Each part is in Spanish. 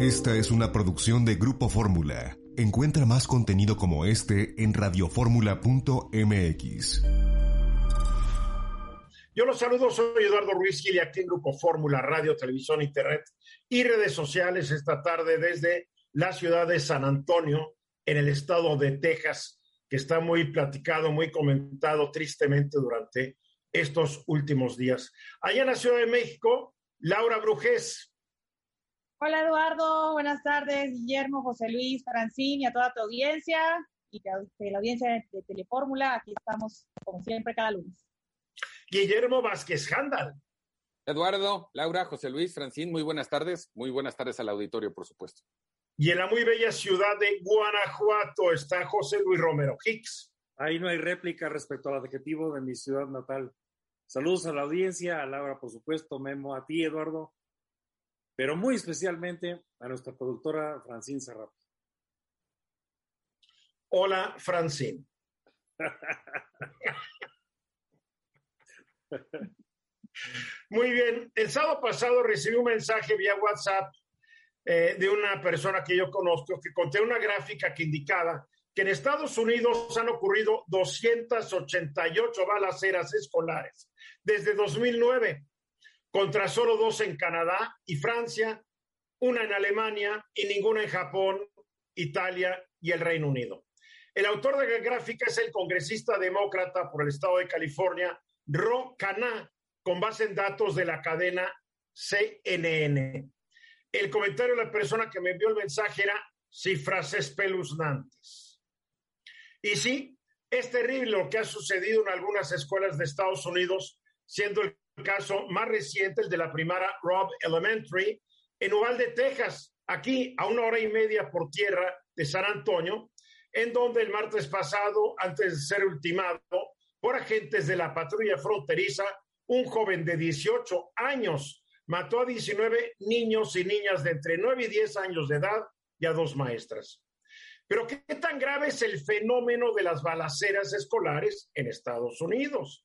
Esta es una producción de Grupo Fórmula. Encuentra más contenido como este en radioformula.mx. Yo los saludo, soy Eduardo Ruiz Gil aquí en Grupo Fórmula, Radio, Televisión, Internet y redes sociales esta tarde desde la ciudad de San Antonio, en el estado de Texas, que está muy platicado, muy comentado tristemente durante estos últimos días. Allá en la Ciudad de México, Laura Brujés. Hola Eduardo, buenas tardes, Guillermo, José Luis, Francín y a toda tu audiencia y de la audiencia de Telefórmula. Aquí estamos, como siempre, cada lunes. Guillermo Vázquez Handal. Eduardo, Laura, José Luis, Francín, muy buenas tardes. Muy buenas tardes al auditorio, por supuesto. Y en la muy bella ciudad de Guanajuato está José Luis Romero Hicks. Ahí no hay réplica respecto al adjetivo de mi ciudad natal. Saludos a la audiencia, a Laura, por supuesto, Memo, a ti, Eduardo, pero muy especialmente a nuestra productora Francine Serrato. Hola, Francine. Muy bien, el sábado pasado recibí un mensaje vía WhatsApp eh, de una persona que yo conozco que conté una gráfica que indicaba que en Estados Unidos han ocurrido 288 balaceras escolares desde 2009, contra solo dos en Canadá y Francia, una en Alemania y ninguna en Japón, Italia y el Reino Unido. El autor de la gráfica es el congresista demócrata por el estado de California, Ro Khanna, con base en datos de la cadena CNN. El comentario de la persona que me envió el mensaje era cifras espeluznantes. Y sí, es terrible lo que ha sucedido en algunas escuelas de Estados Unidos, siendo el caso más reciente el de la primaria Rob Elementary en Uvalde, Texas, aquí a una hora y media por tierra de San Antonio, en donde el martes pasado, antes de ser ultimado por agentes de la patrulla fronteriza, un joven de 18 años mató a 19 niños y niñas de entre 9 y 10 años de edad y a dos maestras. Pero ¿qué tan grave es el fenómeno de las balaceras escolares en Estados Unidos?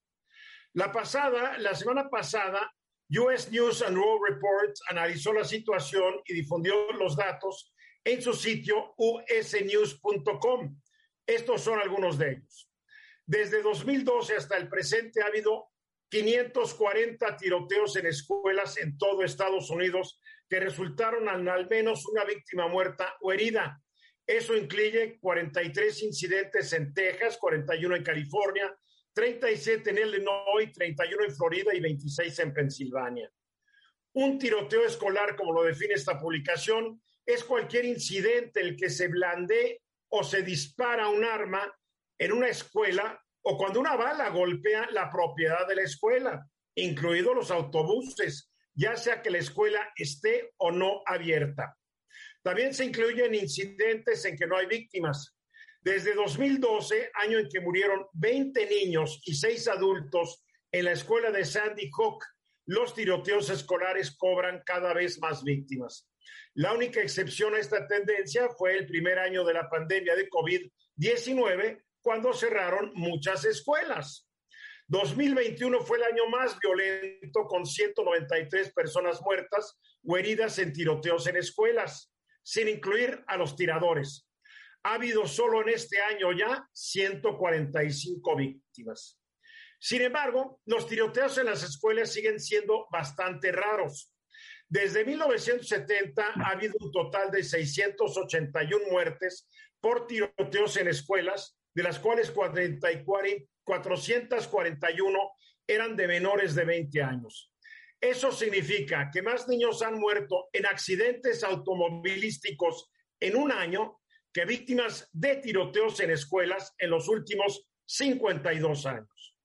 La pasada, la semana pasada, US News and World Report analizó la situación y difundió los datos en su sitio usnews.com. Estos son algunos de ellos. Desde 2012 hasta el presente ha habido 540 tiroteos en escuelas en todo Estados Unidos que resultaron en al menos una víctima muerta o herida. Eso incluye 43 incidentes en Texas, 41 en California, 37 en Illinois, 31 en Florida y 26 en Pensilvania. Un tiroteo escolar, como lo define esta publicación, es cualquier incidente en el que se blande o se dispara un arma en una escuela o cuando una bala golpea la propiedad de la escuela, incluidos los autobuses, ya sea que la escuela esté o no abierta. También se incluyen incidentes en que no hay víctimas. Desde 2012, año en que murieron 20 niños y 6 adultos en la escuela de Sandy Hook, los tiroteos escolares cobran cada vez más víctimas. La única excepción a esta tendencia fue el primer año de la pandemia de COVID-19, cuando cerraron muchas escuelas. 2021 fue el año más violento con 193 personas muertas o heridas en tiroteos en escuelas, sin incluir a los tiradores. Ha habido solo en este año ya 145 víctimas. Sin embargo, los tiroteos en las escuelas siguen siendo bastante raros. Desde 1970 ha habido un total de 681 muertes por tiroteos en escuelas de las cuales 441 eran de menores de 20 años. Eso significa que más niños han muerto en accidentes automovilísticos en un año que víctimas de tiroteos en escuelas en los últimos 52 años.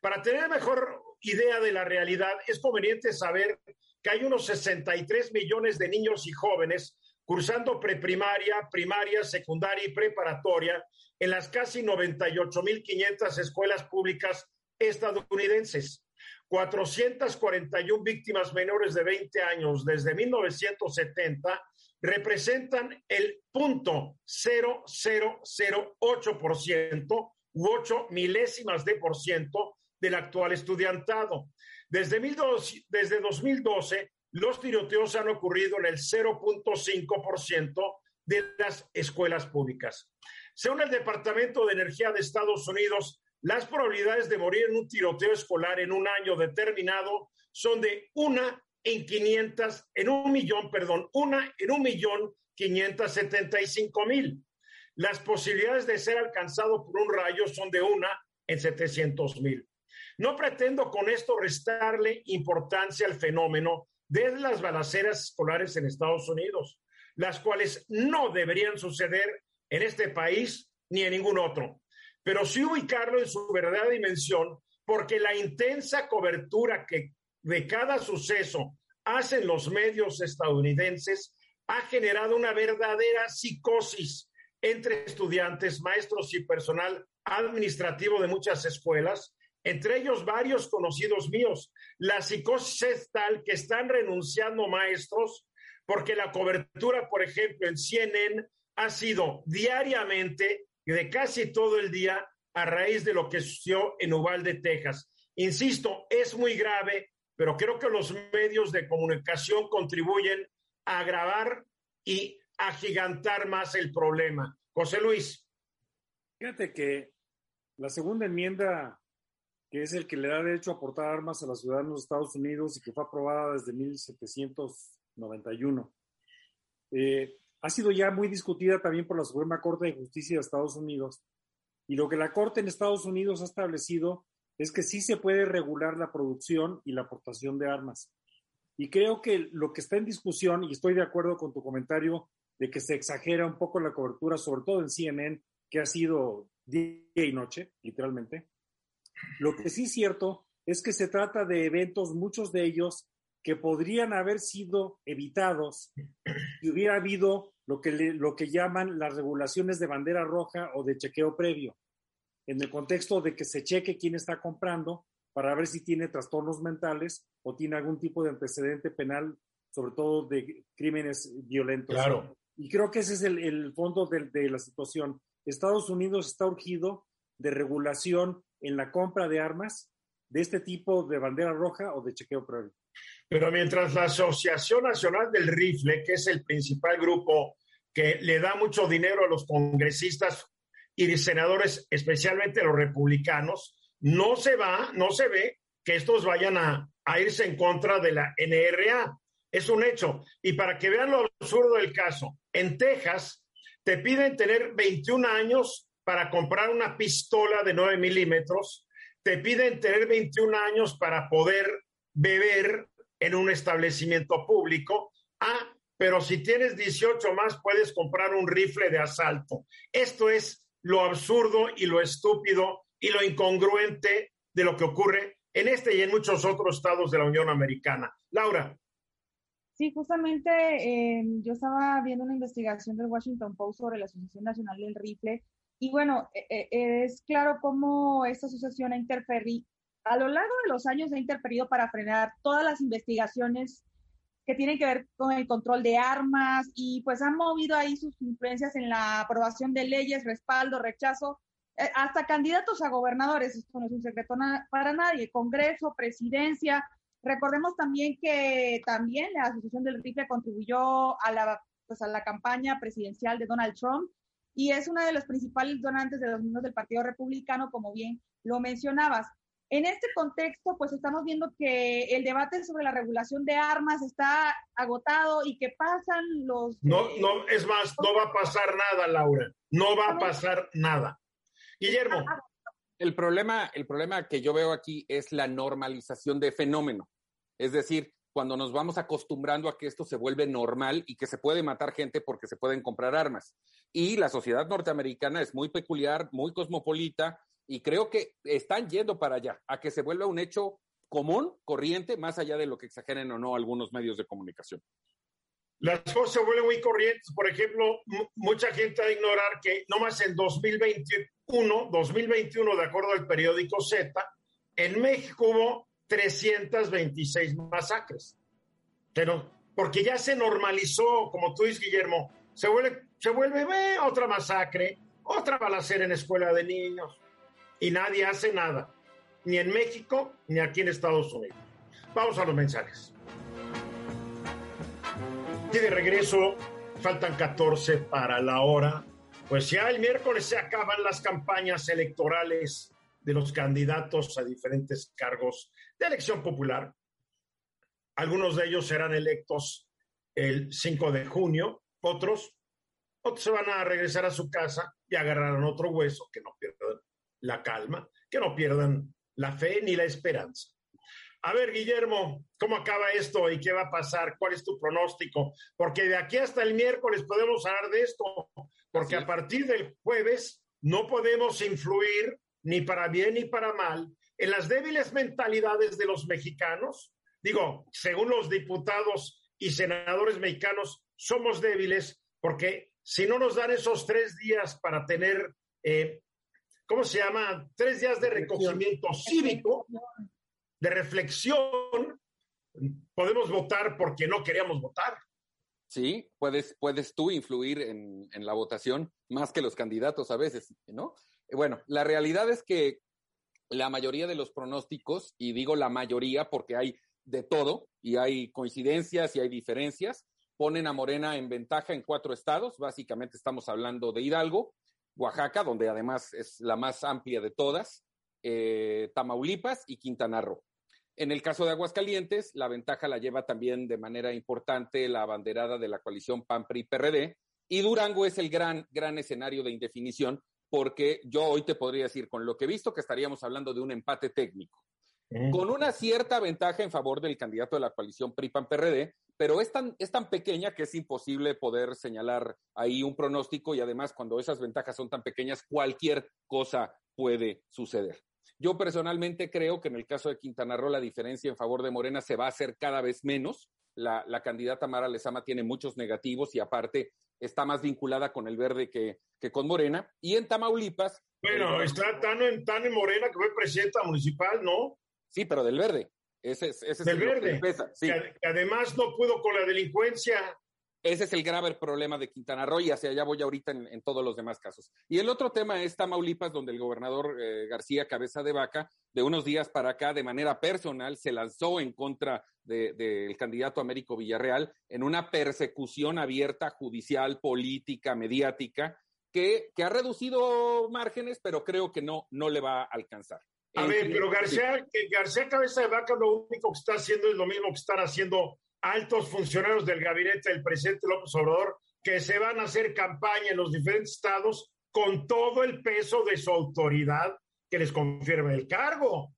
Para tener mejor idea de la realidad, es conveniente saber que hay unos 63 millones de niños y jóvenes cursando preprimaria, primaria, secundaria y preparatoria en las casi 98.500 escuelas públicas estadounidenses. 441 víctimas menores de 20 años desde 1970 representan el punto 0008% u 8 milésimas de por ciento del actual estudiantado. Desde, desde 2012 los tiroteos han ocurrido en el 0.5% de las escuelas públicas. Según el Departamento de Energía de Estados Unidos, las probabilidades de morir en un tiroteo escolar en un año determinado son de una en 500, en un millón, perdón, una en un millón 575 mil. Las posibilidades de ser alcanzado por un rayo son de una en 700 mil. No pretendo con esto restarle importancia al fenómeno de las balaceras escolares en Estados Unidos, las cuales no deberían suceder en este país ni en ningún otro, pero sí ubicarlo en su verdadera dimensión, porque la intensa cobertura que de cada suceso hacen los medios estadounidenses ha generado una verdadera psicosis entre estudiantes, maestros y personal administrativo de muchas escuelas, entre ellos varios conocidos míos. La psicosis es tal que están renunciando maestros porque la cobertura, por ejemplo, en CNN ha sido diariamente de casi todo el día a raíz de lo que sucedió en Uvalde, Texas. Insisto, es muy grave, pero creo que los medios de comunicación contribuyen a agravar y agigantar más el problema. José Luis. Fíjate que la segunda enmienda, que es el que le da derecho a portar armas a los ciudadanos de Estados Unidos y que fue aprobada desde 1791, eh, ha sido ya muy discutida también por la Suprema Corte de Justicia de Estados Unidos. Y lo que la Corte en Estados Unidos ha establecido es que sí se puede regular la producción y la aportación de armas. Y creo que lo que está en discusión, y estoy de acuerdo con tu comentario de que se exagera un poco la cobertura, sobre todo en CNN, que ha sido día y noche, literalmente. Lo que sí es cierto es que se trata de eventos, muchos de ellos, que podrían haber sido evitados si hubiera habido lo que, lo que llaman las regulaciones de bandera roja o de chequeo previo, en el contexto de que se cheque quién está comprando para ver si tiene trastornos mentales o tiene algún tipo de antecedente penal, sobre todo de crímenes violentos. Claro. Y creo que ese es el, el fondo de, de, la situación. Estados Unidos está urgido de regulación en la compra de armas de este tipo de bandera roja o de chequeo previo. Pero mientras la Asociación Nacional del Rifle, que es el principal grupo que le da mucho dinero a los congresistas y senadores, especialmente los republicanos, no se va, no se ve que estos vayan a, a irse en contra de la NRA. Es un hecho. Y para que vean lo absurdo del caso, en Texas te piden tener 21 años para comprar una pistola de 9 milímetros, te piden tener 21 años para poder beber en un establecimiento público. Ah, pero si tienes 18 más, puedes comprar un rifle de asalto. Esto es lo absurdo y lo estúpido y lo incongruente de lo que ocurre en este y en muchos otros estados de la Unión Americana. Laura. Sí, justamente eh, yo estaba viendo una investigación del Washington Post sobre la Asociación Nacional del Rifle y bueno, eh, eh, es claro cómo esta asociación ha interferido, a lo largo de los años ha interferido para frenar todas las investigaciones que tienen que ver con el control de armas y pues han movido ahí sus influencias en la aprobación de leyes, respaldo, rechazo, eh, hasta candidatos a gobernadores, esto no es un secreto para nadie, Congreso, presidencia. Recordemos también que también la Asociación del Rifle contribuyó a la, pues a la campaña presidencial de Donald Trump y es una de los principales donantes de los miembros del Partido Republicano, como bien lo mencionabas. En este contexto, pues estamos viendo que el debate sobre la regulación de armas está agotado y que pasan los... No, no, es más, no va a pasar nada, Laura. No va a pasar nada. Guillermo. El problema, el problema que yo veo aquí es la normalización de fenómeno. Es decir, cuando nos vamos acostumbrando a que esto se vuelve normal y que se puede matar gente porque se pueden comprar armas. Y la sociedad norteamericana es muy peculiar, muy cosmopolita, y creo que están yendo para allá, a que se vuelva un hecho común, corriente, más allá de lo que exageren o no algunos medios de comunicación. Las cosas se vuelven muy corrientes. Por ejemplo, mucha gente va a ignorar que nomás en 2021, 2021, de acuerdo al periódico Z, en México hubo 326 masacres. Pero porque ya se normalizó, como tú dices, Guillermo, se vuelve, se vuelve otra masacre, otra balacera en escuela de niños, y nadie hace nada, ni en México ni aquí en Estados Unidos. Vamos a los mensajes. aquí de regreso, faltan 14 para la hora. Pues ya el miércoles se acaban las campañas electorales de los candidatos a diferentes cargos de elección popular. Algunos de ellos serán electos el 5 de junio, otros, otros se van a regresar a su casa y agarrarán otro hueso, que no pierdan la calma, que no pierdan la fe ni la esperanza. A ver, Guillermo, ¿cómo acaba esto y qué va a pasar? ¿Cuál es tu pronóstico? Porque de aquí hasta el miércoles podemos hablar de esto, porque a partir del jueves no podemos influir ni para bien ni para mal en las débiles mentalidades de los mexicanos. Digo, según los diputados y senadores mexicanos, somos débiles porque si no nos dan esos tres días para tener, eh, ¿cómo se llama? Tres días de recogimiento cívico de reflexión, podemos votar porque no queríamos votar. Sí, puedes, puedes tú influir en, en la votación más que los candidatos a veces, ¿no? Bueno, la realidad es que la mayoría de los pronósticos, y digo la mayoría porque hay de todo y hay coincidencias y hay diferencias, ponen a Morena en ventaja en cuatro estados. Básicamente estamos hablando de Hidalgo, Oaxaca, donde además es la más amplia de todas, eh, Tamaulipas y Quintana Roo. En el caso de Aguascalientes, la ventaja la lleva también de manera importante la abanderada de la coalición PAN-PRI-PRD y Durango es el gran, gran escenario de indefinición porque yo hoy te podría decir, con lo que he visto, que estaríamos hablando de un empate técnico, con una cierta ventaja en favor del candidato de la coalición PRI-PAN-PRD, pero es tan, es tan pequeña que es imposible poder señalar ahí un pronóstico y además cuando esas ventajas son tan pequeñas, cualquier cosa puede suceder. Yo personalmente creo que en el caso de Quintana Roo la diferencia en favor de Morena se va a hacer cada vez menos. La, la candidata Mara Lezama tiene muchos negativos y aparte está más vinculada con el verde que, que con Morena. Y en Tamaulipas. Bueno, está tan en, tan en Morena que fue presidenta municipal, ¿no? Sí, pero del verde. Ese es, ese del verde. sí. que además no pudo con la delincuencia. Ese es el grave problema de Quintana Roo y hacia allá voy ahorita en, todos los demás casos. Y el otro tema es Tamaulipas, donde el gobernador eh, García Cabeza de Vaca, de unos días para acá, de manera personal, se lanzó en contra del de, candidato Américo Villarreal en una persecución abierta, judicial, política, mediática, que, que ha reducido márgenes, pero creo que no, no le va a alcanzar. A ver, pero García, García Cabeza de Vaca lo único que está haciendo es lo mismo que están haciendo altos funcionarios del gabinete del presidente López Obrador que se van a hacer campaña en los diferentes estados con todo el peso de su autoridad que les confirma el cargo.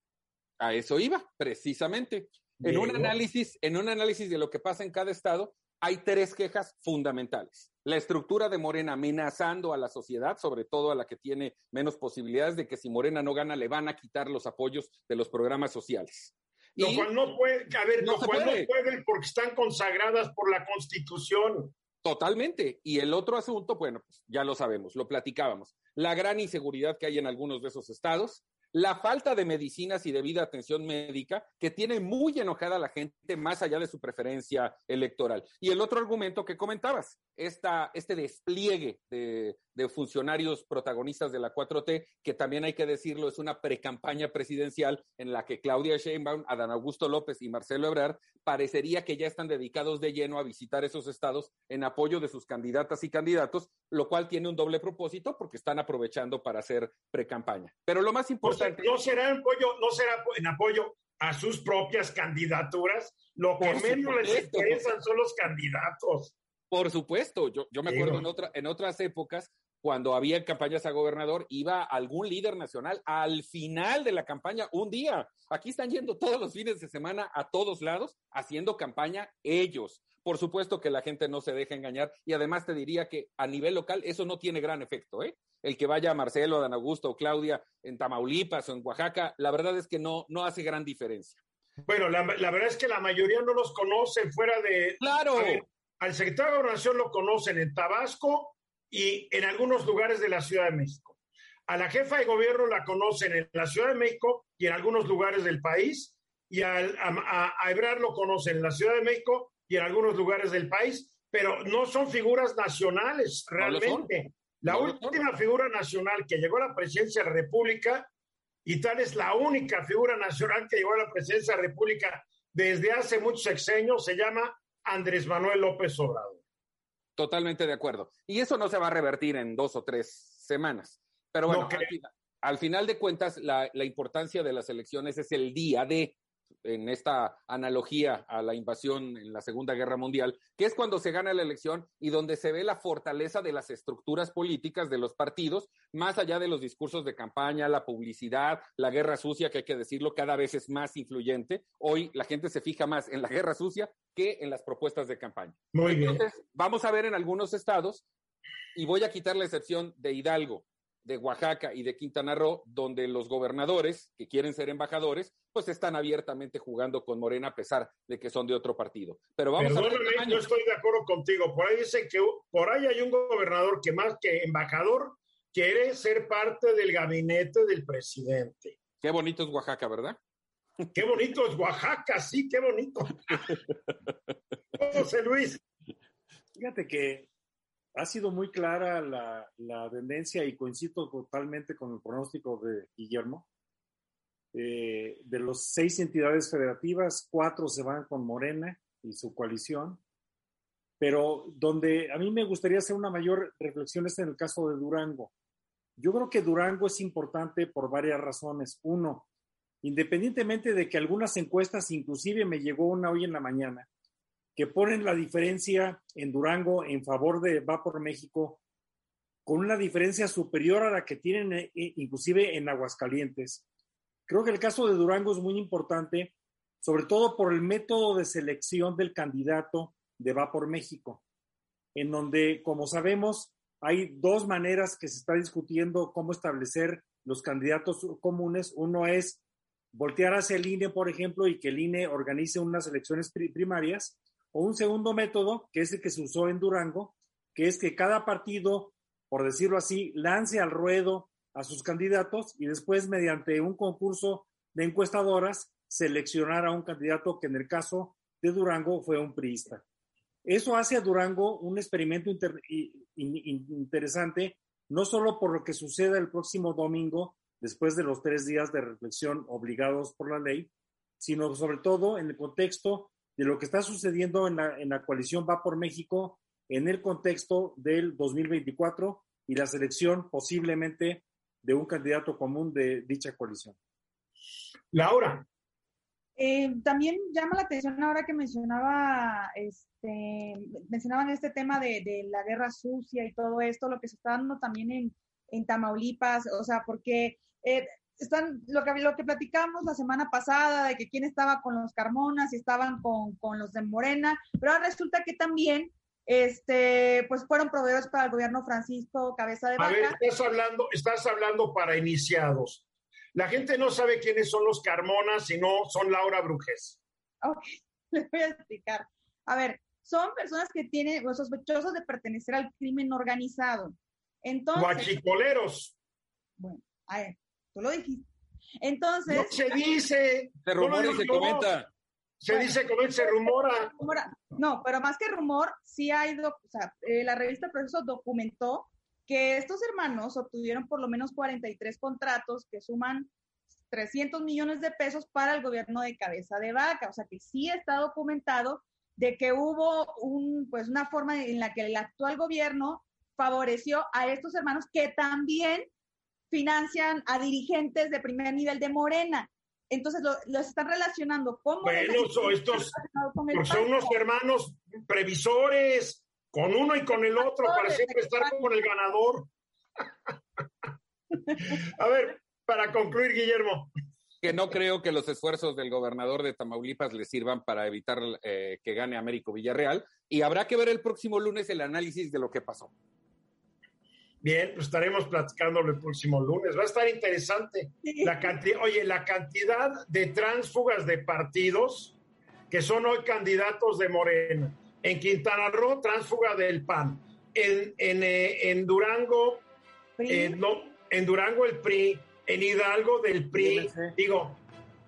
A eso iba, precisamente. En un análisis, en un análisis de lo que pasa en cada estado, hay tres quejas fundamentales. La estructura de Morena amenazando a la sociedad, sobre todo a la que tiene menos posibilidades de que si Morena no gana le van a quitar los apoyos de los programas sociales. Lo cual no puede, a ver, no, cual no pueden porque están consagradas por la Constitución. Totalmente. Y el otro asunto, bueno, pues ya lo sabemos, lo platicábamos. La gran inseguridad que hay en algunos de esos estados, la falta de medicinas y debida atención médica que tiene muy enojada a la gente más allá de su preferencia electoral. Y el otro argumento que comentabas, esta, este despliegue de, funcionarios protagonistas de la 4T, que también hay que decirlo, es una precampaña presidencial en la que Claudia Sheinbaum, Adán Augusto López y Marcelo Ebrard parecería que ya están dedicados de lleno a visitar esos estados en apoyo de sus candidatas y candidatos, lo cual tiene un doble propósito porque están aprovechando para hacer precampaña. Pero lo más importante... No será en apoyo, no será en apoyo a sus propias candidaturas, lo que menos les interesan son los candidatos. Por supuesto, yo, yo me acuerdo en, otra, en otras épocas cuando había campañas a gobernador, iba algún líder nacional al final de la campaña, un día. Aquí están yendo todos los fines de semana a todos lados haciendo campaña ellos. Por supuesto que la gente no se deja engañar y además te diría que a nivel local eso no tiene gran efecto. ¿eh? El que vaya a Marcelo, a Dan Augusto o Claudia en Tamaulipas o en Oaxaca, la verdad es que no, no hace gran diferencia. Bueno, la, verdad es que la mayoría no los conocen fuera de... Claro. al secretario de Gobernación lo conocen en Tabasco, y en algunos lugares de la Ciudad de México. A la jefa de gobierno la conocen en la Ciudad de México y en algunos lugares del país, y a, a, Ebrard lo conocen en la Ciudad de México y en algunos lugares del país, pero no son figuras nacionales realmente. La última figura nacional que llegó a la presidencia de la República, y tal es la única figura nacional que llegó a la presidencia de la República desde hace muchos sexenios, se llama Andrés Manuel López Obrador. Totalmente de acuerdo. Y eso no se va a revertir en dos o tres semanas. Pero bueno, al, final de cuentas, la, la importancia de las elecciones es el día de en esta analogía a la invasión en la Segunda Guerra Mundial, que es cuando se gana la elección y donde se ve la fortaleza de las estructuras políticas de los partidos, más allá de los discursos de campaña, la publicidad, la guerra sucia, que hay que decirlo, cada vez es más influyente. Hoy la gente se fija más en la guerra sucia que en las propuestas de campaña. Muy bien. Entonces, vamos a ver en algunos estados, y voy a quitar la excepción de Hidalgo, de Oaxaca y de Quintana Roo, donde los gobernadores que quieren ser embajadores, pues están abiertamente jugando con Morena a pesar de que son de otro partido. Pero vamos a ver. Yo estoy de acuerdo contigo. Por ahí dicen que por ahí hay un gobernador que más que embajador quiere ser parte del gabinete del presidente. Qué bonito es Oaxaca, ¿verdad? Qué bonito es Oaxaca, sí, qué bonito. José Luis. Fíjate que ha sido muy clara la, tendencia y coincido totalmente con el pronóstico de Guillermo. Eh, de los seis entidades federativas, cuatro se van con Morena y su coalición, pero donde a mí me gustaría hacer una mayor reflexión es en el caso de Durango. Yo creo que Durango es importante por varias razones. Uno, independientemente de que algunas encuestas, inclusive me llegó una hoy en la mañana, que ponen la diferencia en Durango en favor de Va por México con una diferencia superior a la que tienen eh, inclusive en Aguascalientes. Creo que el caso de Durango es muy importante, sobre todo por el método de selección del candidato de Va por México, en donde, como sabemos, hay dos maneras que se está discutiendo cómo establecer los candidatos comunes. Uno es voltear hacia el INE, por ejemplo, y que el INE organice unas elecciones primarias, o un segundo método, que es el que se usó en Durango, que es que cada partido, por decirlo así, lance al ruedo a sus candidatos y después, mediante un concurso de encuestadoras, seleccionar a un candidato que en el caso de Durango fue un priista. Eso hace a Durango un experimento interesante, no solo por lo que suceda el próximo domingo, después de los tres días de reflexión obligados por la ley, sino sobre todo en el contexto de lo que está sucediendo en la, en la coalición Va por México en el contexto del 2024 y la selección posiblemente de un candidato común de dicha coalición. Laura. Eh, también llama la atención ahora que mencionaba, este, mencionaban este tema de, de, la guerra sucia y todo esto, lo que se está dando también en, en Tamaulipas, o sea, porque eh, están lo que, lo que platicamos la semana pasada de que quién estaba con los Carmonas y estaban con, con los de Morena, pero ahora resulta que también este, pues fueron proveedores para el gobierno Francisco Cabeza de Vaca. A ver, estás hablando, estás hablando para iniciados. La gente no sabe quiénes son los Carmonas, sino son Laura Brujes. Ok, les voy a explicar. A ver, son personas que tienen, los sospechosos de pertenecer al crimen organizado. Entonces. Guachicoleros. Bueno, a ver, lo dijiste. Entonces. se dice. Se rumora y se comenta. Se dice, como se rumora. No, pero más que rumor, sí hay, o sea, eh, la revista Proceso documentó que estos hermanos obtuvieron por lo menos 43 contratos que suman 300 millones de pesos para el gobierno de cabeza de vaca. O sea que sí está documentado de que hubo un, pues una forma en la que el actual gobierno favoreció a estos hermanos que también financian a dirigentes de primer nivel de Morena. Entonces los están relacionando con Bueno, estos son unos hermanos previsores, con uno y con el otro, para siempre estar con el ganador. a ver, para concluir, Guillermo. Que no creo que los esfuerzos del gobernador de Tamaulipas le sirvan para evitar eh, que gane Américo Villarreal. Y habrá que ver el próximo lunes el análisis de lo que pasó. Bien, pues estaremos platicándolo el próximo lunes. Va a estar interesante. La cantidad, oye, la cantidad de tránsfugas de partidos que son hoy candidatos de Morena. En Quintana Roo, tránsfuga del PAN. En, en, eh, en Durango, eh, no, en Durango el PRI. En Hidalgo del PRI. Digo,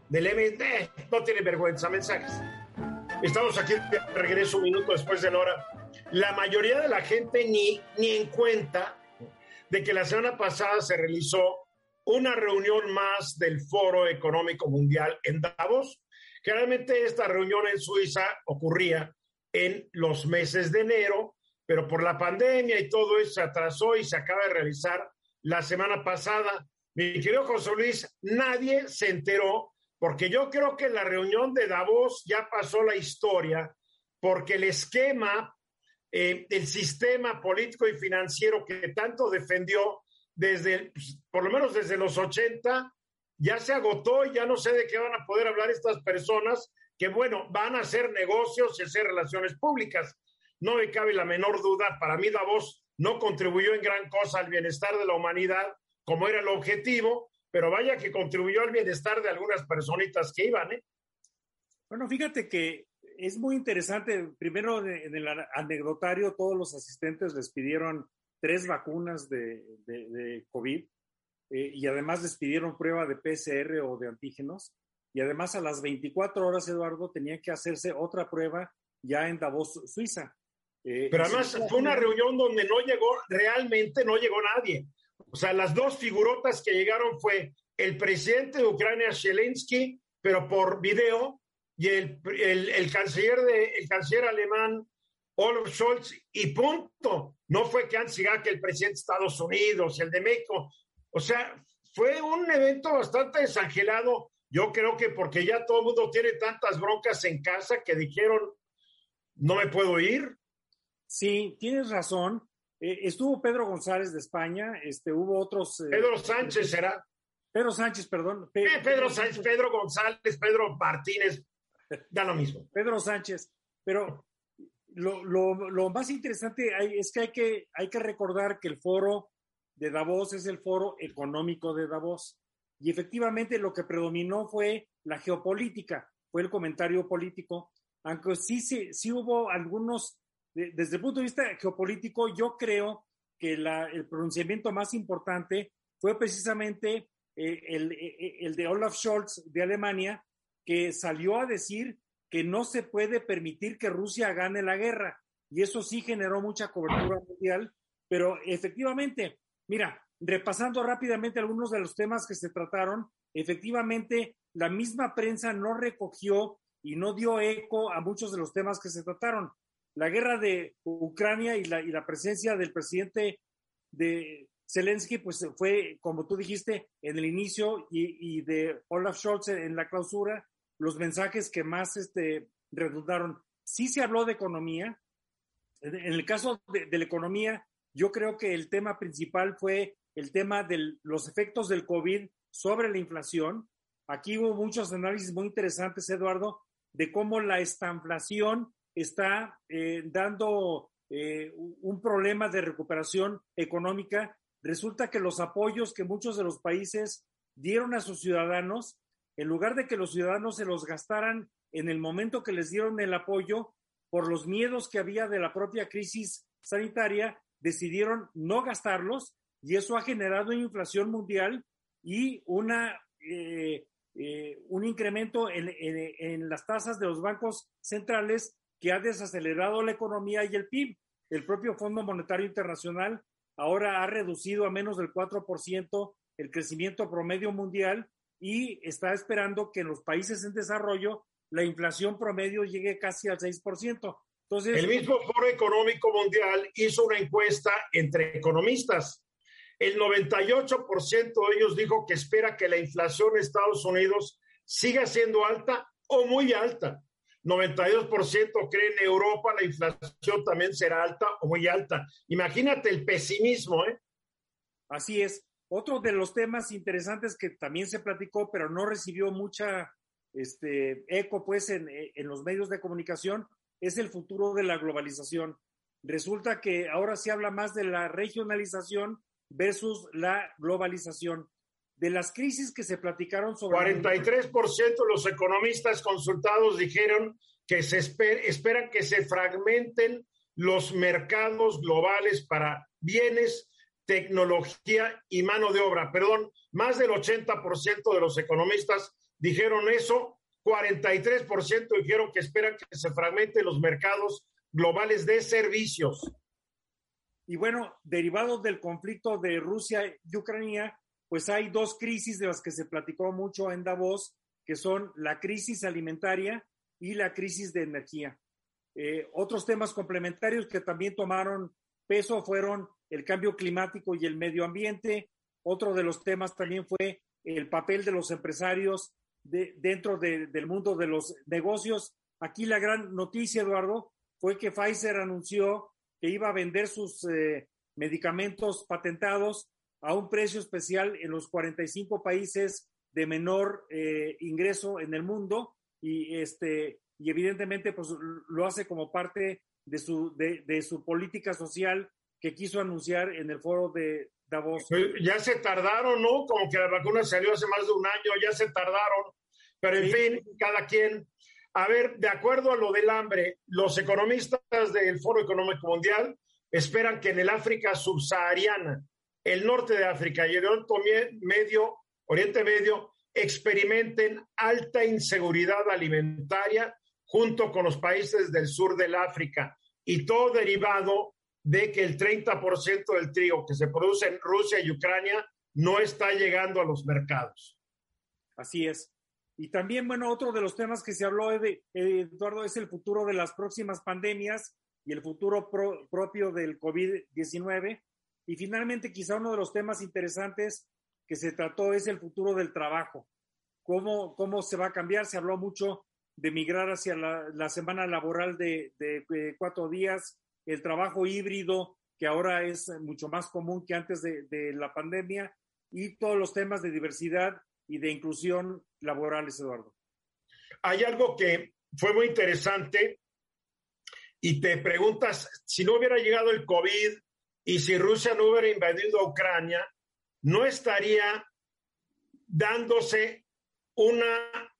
del MD. No tiene vergüenza. Mensajes. Estamos aquí de regreso un minuto después de la hora. La mayoría de la gente ni, ni en cuenta de que la semana pasada se realizó una reunión más del Foro Económico Mundial en Davos. Generalmente esta reunión en Suiza ocurría en los meses de enero, pero por la pandemia y todo eso se atrasó y se acaba de realizar la semana pasada. Mi querido José Luis, nadie se enteró porque yo creo que la reunión de Davos ya pasó la historia, porque el esquema, eh, el sistema político y financiero que tanto defendió desde, pues, por lo menos desde los 80, ya se agotó y ya no sé de qué van a poder hablar estas personas que, bueno, van a hacer negocios y hacer relaciones públicas. No me cabe la menor duda, para mí Davos no contribuyó en gran cosa al bienestar de la humanidad, como era el objetivo, pero vaya que contribuyó al bienestar de algunas personitas que iban, ¿eh? Bueno, fíjate que es muy interesante. Primero, en el anecdotario, todos los asistentes les pidieron tres vacunas de, de, COVID eh, y además les pidieron prueba de PCR o de antígenos. Y además a las 24 horas, Eduardo, tenía que hacerse otra prueba ya en Davos, Suiza. Eh, Pero además fue una reunión donde no llegó, realmente no llegó nadie. O sea, las dos figurotas que llegaron fue el presidente de Ucrania, Zelensky, pero por video, y el, el, canciller, de, el canciller alemán, Olaf Scholz, y punto. No fue que que el presidente de Estados Unidos, el de México. O sea, fue un evento bastante desangelado yo creo que porque ya todo el mundo tiene tantas broncas en casa que dijeron, no me puedo ir. Sí, tienes razón. Eh, estuvo Pedro González de España, este, hubo otros. Eh, Pedro Sánchez será. Pedro Sánchez, perdón. Pedro Sánchez, Pedro González, Pedro Martínez, da lo mismo. Pedro Sánchez, pero lo, lo, más interesante es que hay, que hay que recordar que el foro de Davos es el foro económico de Davos. Y efectivamente lo que predominó fue la geopolítica, fue el comentario político, aunque sí, sí, sí hubo algunos, desde el punto de vista geopolítico, yo creo que el pronunciamiento más importante fue precisamente eh, el, eh, eh, el de Olaf Scholz de Alemania, que salió a decir que no se puede permitir que Rusia gane la guerra. Y eso sí generó mucha cobertura mundial, pero efectivamente, mira, repasando rápidamente algunos de los temas que se trataron, efectivamente la misma prensa no recogió y no dio eco a muchos de los temas que se trataron. La guerra de Ucrania y la, y la presencia del presidente de Zelensky, pues fue, como tú dijiste, en el inicio y, de Olaf Scholz en la clausura, los mensajes que más este, redundaron. Sí se habló de economía. En el caso de, de la economía, yo creo que el tema principal fue el tema de los efectos del COVID sobre la inflación. Aquí hubo muchos análisis muy interesantes, Eduardo, de cómo la estanflación está eh, dando eh, un problema de recuperación económica. Resulta que los apoyos que muchos de los países dieron a sus ciudadanos, en lugar de que los ciudadanos se los gastaran en el momento que les dieron el apoyo, por los miedos que había de la propia crisis sanitaria, decidieron no gastarlos y eso ha generado inflación mundial y una, eh, eh, un incremento en, las tasas de los bancos centrales que ha desacelerado la economía y el PIB. El propio Fondo Monetario Internacional ahora ha reducido a menos del 4% el crecimiento promedio mundial y está esperando que en los países en desarrollo la inflación promedio llegue casi al 6%. Entonces, el mismo Foro Económico Mundial hizo una encuesta entre economistas el 98% de ellos dijo que espera que la inflación en Estados Unidos siga siendo alta o muy alta. 92% creen en Europa la inflación también será alta o muy alta. Imagínate el pesimismo, ¿eh? Así es. Otro de los temas interesantes que también se platicó, pero no recibió mucha este, eco pues en, los medios de comunicación, es el futuro de la globalización. Resulta que ahora se habla más de la regionalización versus la globalización. De las crisis que se platicaron sobre... 43% de los economistas consultados dijeron que se esperan que se fragmenten los mercados globales para bienes, tecnología y mano de obra. Perdón, más del 80% de los economistas dijeron eso, 43% dijeron que esperan que se fragmenten los mercados globales de servicios. Y bueno, derivados del conflicto de Rusia y Ucrania, pues hay dos crisis de las que se platicó mucho en Davos, que son la crisis alimentaria y la crisis de energía. Eh, otros temas complementarios que también tomaron peso fueron el cambio climático y el medio ambiente. Otro de los temas también fue el papel de los empresarios de, dentro del mundo de los negocios. Aquí la gran noticia, Eduardo, fue que Pfizer anunció que iba a vender sus eh, medicamentos patentados a un precio especial en los 45 países de menor eh, ingreso en el mundo y este y evidentemente pues lo hace como parte de su de, de su política social que quiso anunciar en el foro de Davos. Pues, ya se tardaron, ¿no? Como que la vacuna salió hace más de un año, ya se tardaron. Pero en fin, cada quien. A ver, de acuerdo a lo del hambre, los economistas del Foro Económico Mundial esperan que en el África subsahariana, el norte de África y el Oriente Medio, Oriente Medio experimenten alta inseguridad alimentaria junto con los países del sur del África y todo derivado de que el 30% del trigo que se produce en Rusia y Ucrania no está llegando a los mercados. Así es. Y también, bueno, otro de los temas que se habló, Eduardo, es el futuro de las próximas pandemias y el futuro propio del COVID-19. Y finalmente, quizá uno de los temas interesantes que se trató es el futuro del trabajo. ¿Cómo, cómo se va a cambiar? Se habló mucho de migrar hacia la, semana laboral de, cuatro días, el trabajo híbrido, que ahora es mucho más común que antes de, la pandemia, y todos los temas de diversidad y de inclusión laborales, Eduardo. Hay algo que fue muy interesante y te preguntas, si no hubiera llegado el COVID y si Rusia no hubiera invadido Ucrania, no estaría dándose una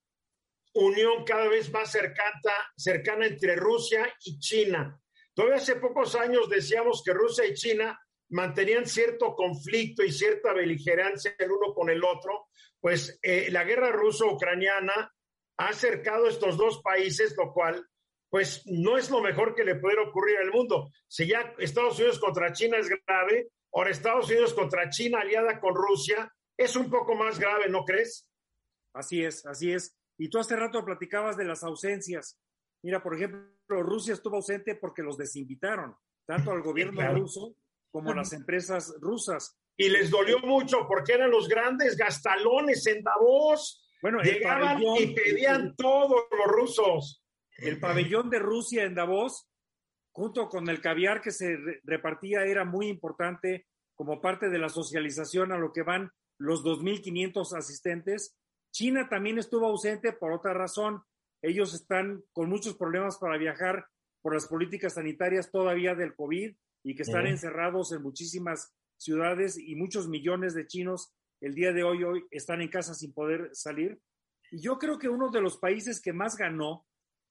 unión cada vez más cercana, cercana entre Rusia y China. Todavía hace pocos años decíamos que Rusia y China mantenían cierto conflicto y cierta beligerancia el uno con el otro, pues eh, la guerra ruso-ucraniana ha acercado estos dos países, lo cual pues no es lo mejor que le pudiera ocurrir al mundo. Si ya Estados Unidos contra China es grave, ahora Estados Unidos contra China aliada con Rusia es un poco más grave, ¿no crees? Así es, así es. Y tú hace rato platicabas de las ausencias. Mira, por ejemplo, Rusia estuvo ausente porque los desinvitaron, tanto al gobierno ruso como a las empresas rusas. Y les dolió mucho porque eran los grandes gastalones en Davos. Bueno, llegaban y pedían todos los rusos. El pabellón de Rusia en Davos, junto con el caviar que se repartía, era muy importante como parte de la socialización a lo que van los 2.500 asistentes China también estuvo ausente por otra razón. Ellos están con muchos problemas para viajar por las políticas sanitarias todavía del COVID y que están encerrados en muchísimas ciudades y muchos millones de chinos el día de hoy, hoy están en casa sin poder salir. Y yo creo que uno de los países que más ganó,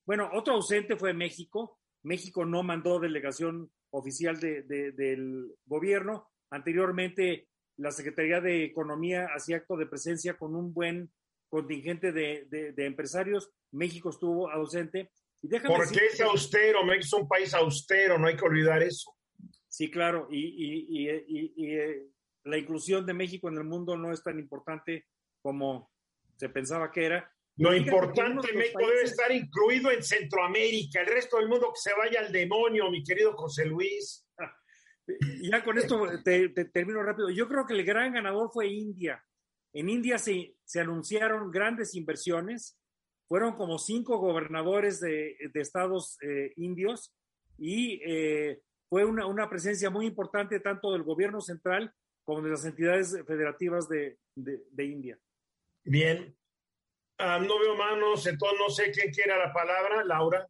bueno, otro ausente fue México. México no mandó delegación oficial del gobierno. Anteriormente, la Secretaría de Economía hacía acto de presencia con un buen contingente de, de, empresarios, México estuvo ausente. Y Porque es austero, México es un país austero, no hay que olvidar eso. Sí, claro, y, y, y, y, eh, la inclusión de México en el mundo no es tan importante como se pensaba que era. Lo importante, México debe estar incluido en Centroamérica, el resto del mundo que se vaya al demonio, mi querido José Luis. ya con esto te, termino rápido. Yo creo que el gran ganador fue India. En India se, anunciaron grandes inversiones, fueron como cinco gobernadores de, estados eh, indios y eh, fue una, presencia muy importante tanto del gobierno central como de las entidades federativas de, India. Bien. Ah, no veo manos, entonces no sé quién quiera la palabra. Laura.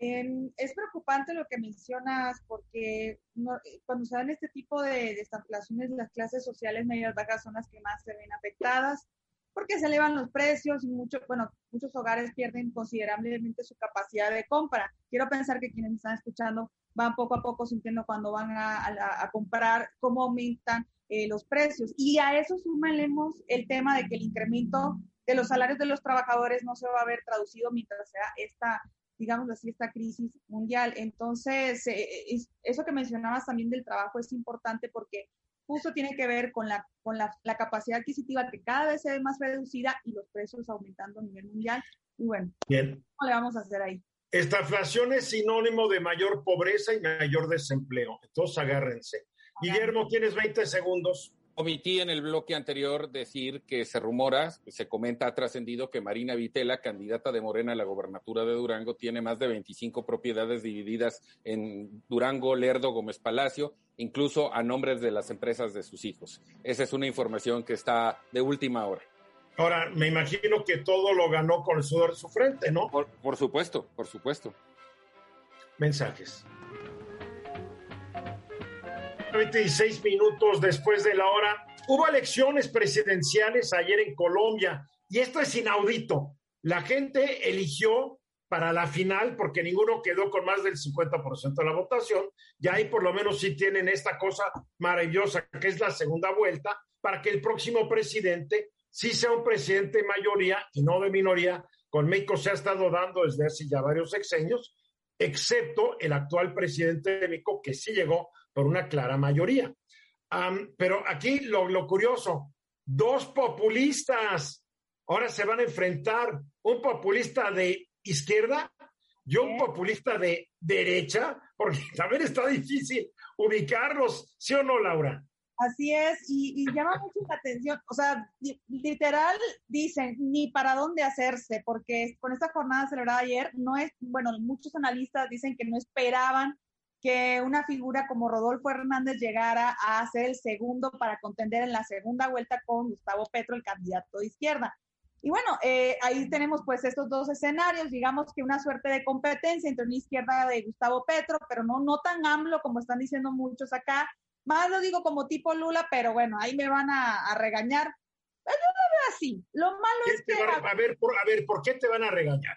Es preocupante lo que mencionas porque cuando se dan este tipo de desamplaciones, las clases sociales medias bajas son las que más se ven afectadas porque se elevan los precios y mucho, bueno, muchos hogares pierden considerablemente su capacidad de compra. Quiero pensar que quienes están escuchando van poco a poco sintiendo cuando van a, comprar cómo aumentan eh, los precios. Y a eso sumalemos el tema de que el incremento de los salarios de los trabajadores no se va a ver traducido mientras sea esta digamos así, esta crisis mundial. Entonces, eh, eso que mencionabas también del trabajo es importante porque justo tiene que ver con la, con la, capacidad adquisitiva que cada vez se ve más reducida y los precios aumentando a nivel mundial. Y bueno, Bien. ¿cómo le vamos a hacer ahí? Estaflación es sinónimo de mayor pobreza y mayor desempleo. Entonces agárrense. Guillermo, tienes 20 segundos. Omití en el bloque anterior decir que se rumora, se comenta, ha trascendido que Marina Vitela, candidata de Morena a la gobernatura de Durango, tiene más de 25 propiedades divididas en Durango, Lerdo, Gómez Palacio, incluso a nombres de las empresas de sus hijos. Esa es una información que está de última hora. Ahora, me imagino que todo lo ganó con el sudor de su frente, ¿no? Por, por supuesto, por supuesto. Mensajes. 26 minutos después de la hora. Hubo elecciones presidenciales ayer en Colombia y esto es inaudito. La gente eligió para la final porque ninguno quedó con más del 50% de la votación. Y ahí por lo menos sí tienen esta cosa maravillosa que es la segunda vuelta para que el próximo presidente sí sea un presidente de mayoría y no de minoría. Con México se ha estado dando desde hace ya varios sexenios, excepto el actual presidente de México que sí llegó por una clara mayoría. pero aquí lo, lo curioso, dos populistas ahora se van a enfrentar, un populista de izquierda y un populista de derecha, porque también está difícil ubicarlos, ¿sí o no, Laura? Así es, y, llama mucho la atención, o sea, literal dicen ni para dónde hacerse, porque con esta jornada celebrada ayer, no es, bueno, muchos analistas dicen que no esperaban que una figura como Rodolfo Hernández llegara a ser el segundo para contender en la segunda vuelta con Gustavo Petro, el candidato de izquierda. Y bueno, eh, ahí tenemos pues estos dos escenarios, digamos que una suerte de competencia entre una izquierda de Gustavo Petro, pero no, no tan AMLO como están diciendo muchos acá, más lo digo como tipo Lula, pero bueno, ahí me van a, regañar. Yo lo veo así. Lo malo es que... a, ver, por, a ver, ¿por qué te van a regañar?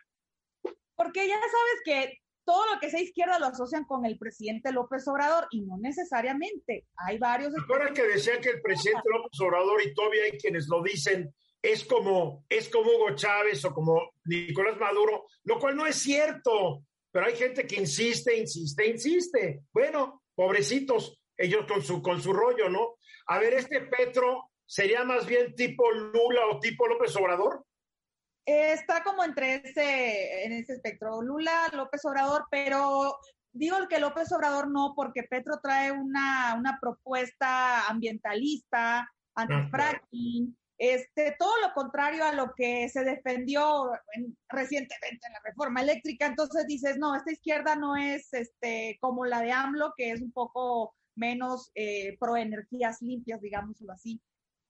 Porque ya sabes que todo lo que sea izquierda lo asocian con el presidente López Obrador y no necesariamente. Hay varios. Recuerda que decían que el presidente López Obrador y todavía hay quienes lo dicen es como es como Hugo Chávez o como Nicolás Maduro, lo cual no es cierto. Pero hay gente que insiste, insiste, insiste. Bueno, pobrecitos, ellos con su con su rollo, ¿no? A ver, este Petro sería más bien tipo Lula o tipo López Obrador está como entre ese, en ese espectro, Lula, López Obrador, pero digo que López Obrador no, porque Petro trae una, una propuesta ambientalista, anti-fracking, este, todo lo contrario a lo que se defendió recientemente en la reforma eléctrica. Entonces dices, no, esta izquierda no es este, como la de AMLO, que es un poco menos eh, pro energías limpias, digámoslo así.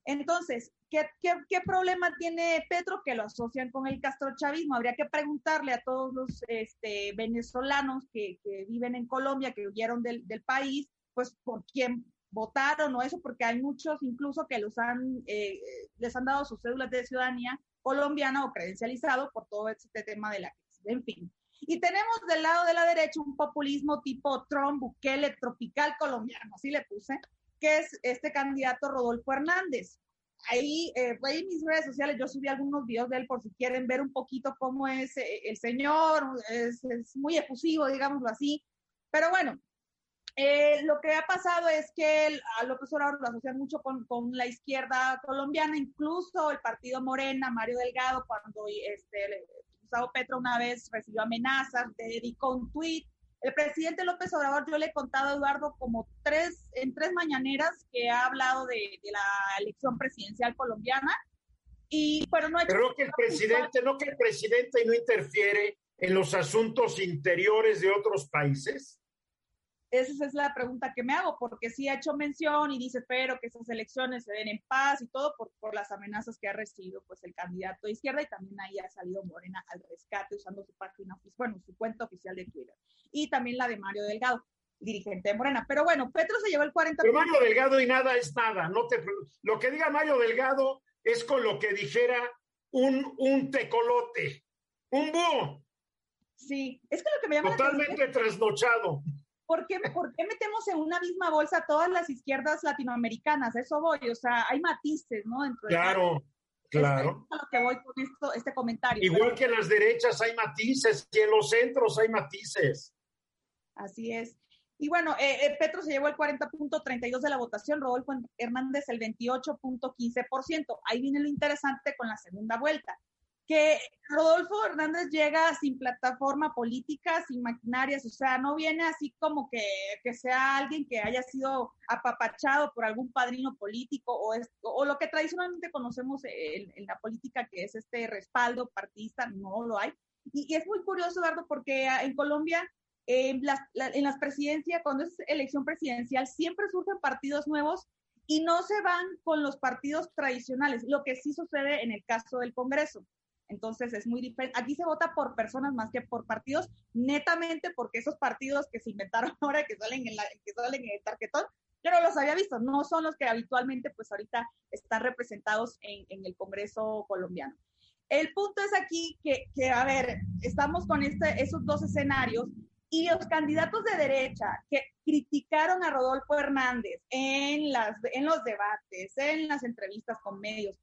Entonces, ¿qué, problema tiene Petro que lo asocian con el castrochavismo? Habría que preguntarle a todos los este, venezolanos que, viven en Colombia, que huyeron del, país, pues por quién votaron o eso, porque hay muchos incluso que los han, eh, les han dado sus cédulas de ciudadanía colombiana o credencializado por todo este tema de la crisis. En fin. Y tenemos del lado de la derecha un populismo tipo Trump, Bukele, tropical colombiano, así le puse, que es este candidato Rodolfo Hernández. Ahí, eh, en mis redes sociales yo subí algunos videos de él por si quieren ver un poquito cómo es eh, el señor, es, muy efusivo, digámoslo así. Pero bueno, eh, lo que ha pasado es que a López Obrador lo asocian mucho con, con, la izquierda colombiana, incluso el partido Morena, Mario Delgado, cuando este, Gustavo Petro una vez recibió amenazas, dedicó un tuit el presidente López Obrador, yo le he contado a Eduardo como tres, en tres mañaneras que ha hablado de, la elección presidencial colombiana. Y, pero no Pero que el presidente, no que el presidente no interfiere en los asuntos interiores de otros países. Esa es la pregunta que me hago, porque sí ha hecho mención y dice, espero que esas elecciones se den en paz y todo por, por las amenazas que ha recibido pues el candidato de izquierda y también ahí ha salido Morena al rescate usando su página, bueno, su cuenta oficial de Twitter. Y también la de Mario Delgado, dirigente de Morena. Pero bueno, Petro se llevó el 40%. Pero Mario Delgado y nada es nada. No te, lo que diga Mario Delgado es con lo que dijera un, un tecolote, un búho. Sí, es que lo que me llama Totalmente trasnochado. ¿Por qué, metemos en una misma bolsa todas las izquierdas latinoamericanas? Eso voy, o sea, hay matices, ¿no? claro, claro. Es lo que voy con esto, este comentario. Igual que en las derechas hay matices y en los centros hay matices. Así es. Y bueno, eh, eh, Petro se llevó el 40.32 de la votación, Rodolfo Hernández el 28.15%. Ahí viene lo interesante con la segunda vuelta. Que Rodolfo Hernández llega sin plataforma política, sin maquinarias, o sea, no viene así como que, que sea alguien que haya sido apapachado por algún padrino político o, o lo que tradicionalmente conocemos en, la política, que es este respaldo partidista, no lo hay. Y, es muy curioso, Eduardo, porque en Colombia, en las, en las presidencias, cuando es elección presidencial, siempre surgen partidos nuevos y no se van con los partidos tradicionales, lo que sí sucede en el caso del Congreso. Entonces es muy diferente. Aquí se vota por personas más que por partidos, netamente porque esos partidos que se inventaron ahora, que salen en, que salen en el tarjetón, yo no los había visto, no son los que habitualmente pues ahorita están representados en, en el Congreso colombiano. El punto es aquí que, que a ver, estamos con este, esos dos escenarios y los candidatos de derecha que criticaron a Rodolfo Hernández en, las, en los debates, en las entrevistas con medios,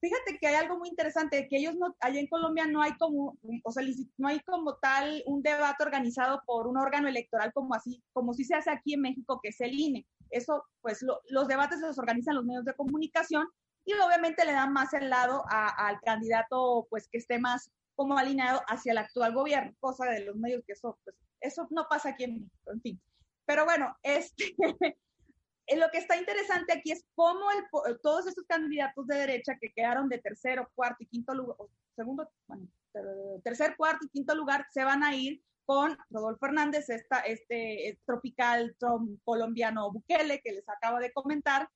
Fíjate que hay algo muy interesante, que ellos no, allá en Colombia no hay como, o sea, no hay como tal un debate organizado por un órgano electoral como así, como si se hace aquí en México, que es el INE. Eso, pues los debates los organizan los medios de comunicación y obviamente le dan más el lado al candidato, pues que esté más como alineado hacia el actual gobierno, cosa de los medios que eso, pues, eso no pasa aquí en México, en fin. Pero bueno, este, lo que está interesante aquí es cómo el, todos estos candidatos de derecha que quedaron de tercero, cuarto y quinto lugar, segundo, bueno, tercer, cuarto y quinto lugar, se van a ir con Rodolfo Hernández, este tropical Trump colombiano Bukele que les acabo de comentar,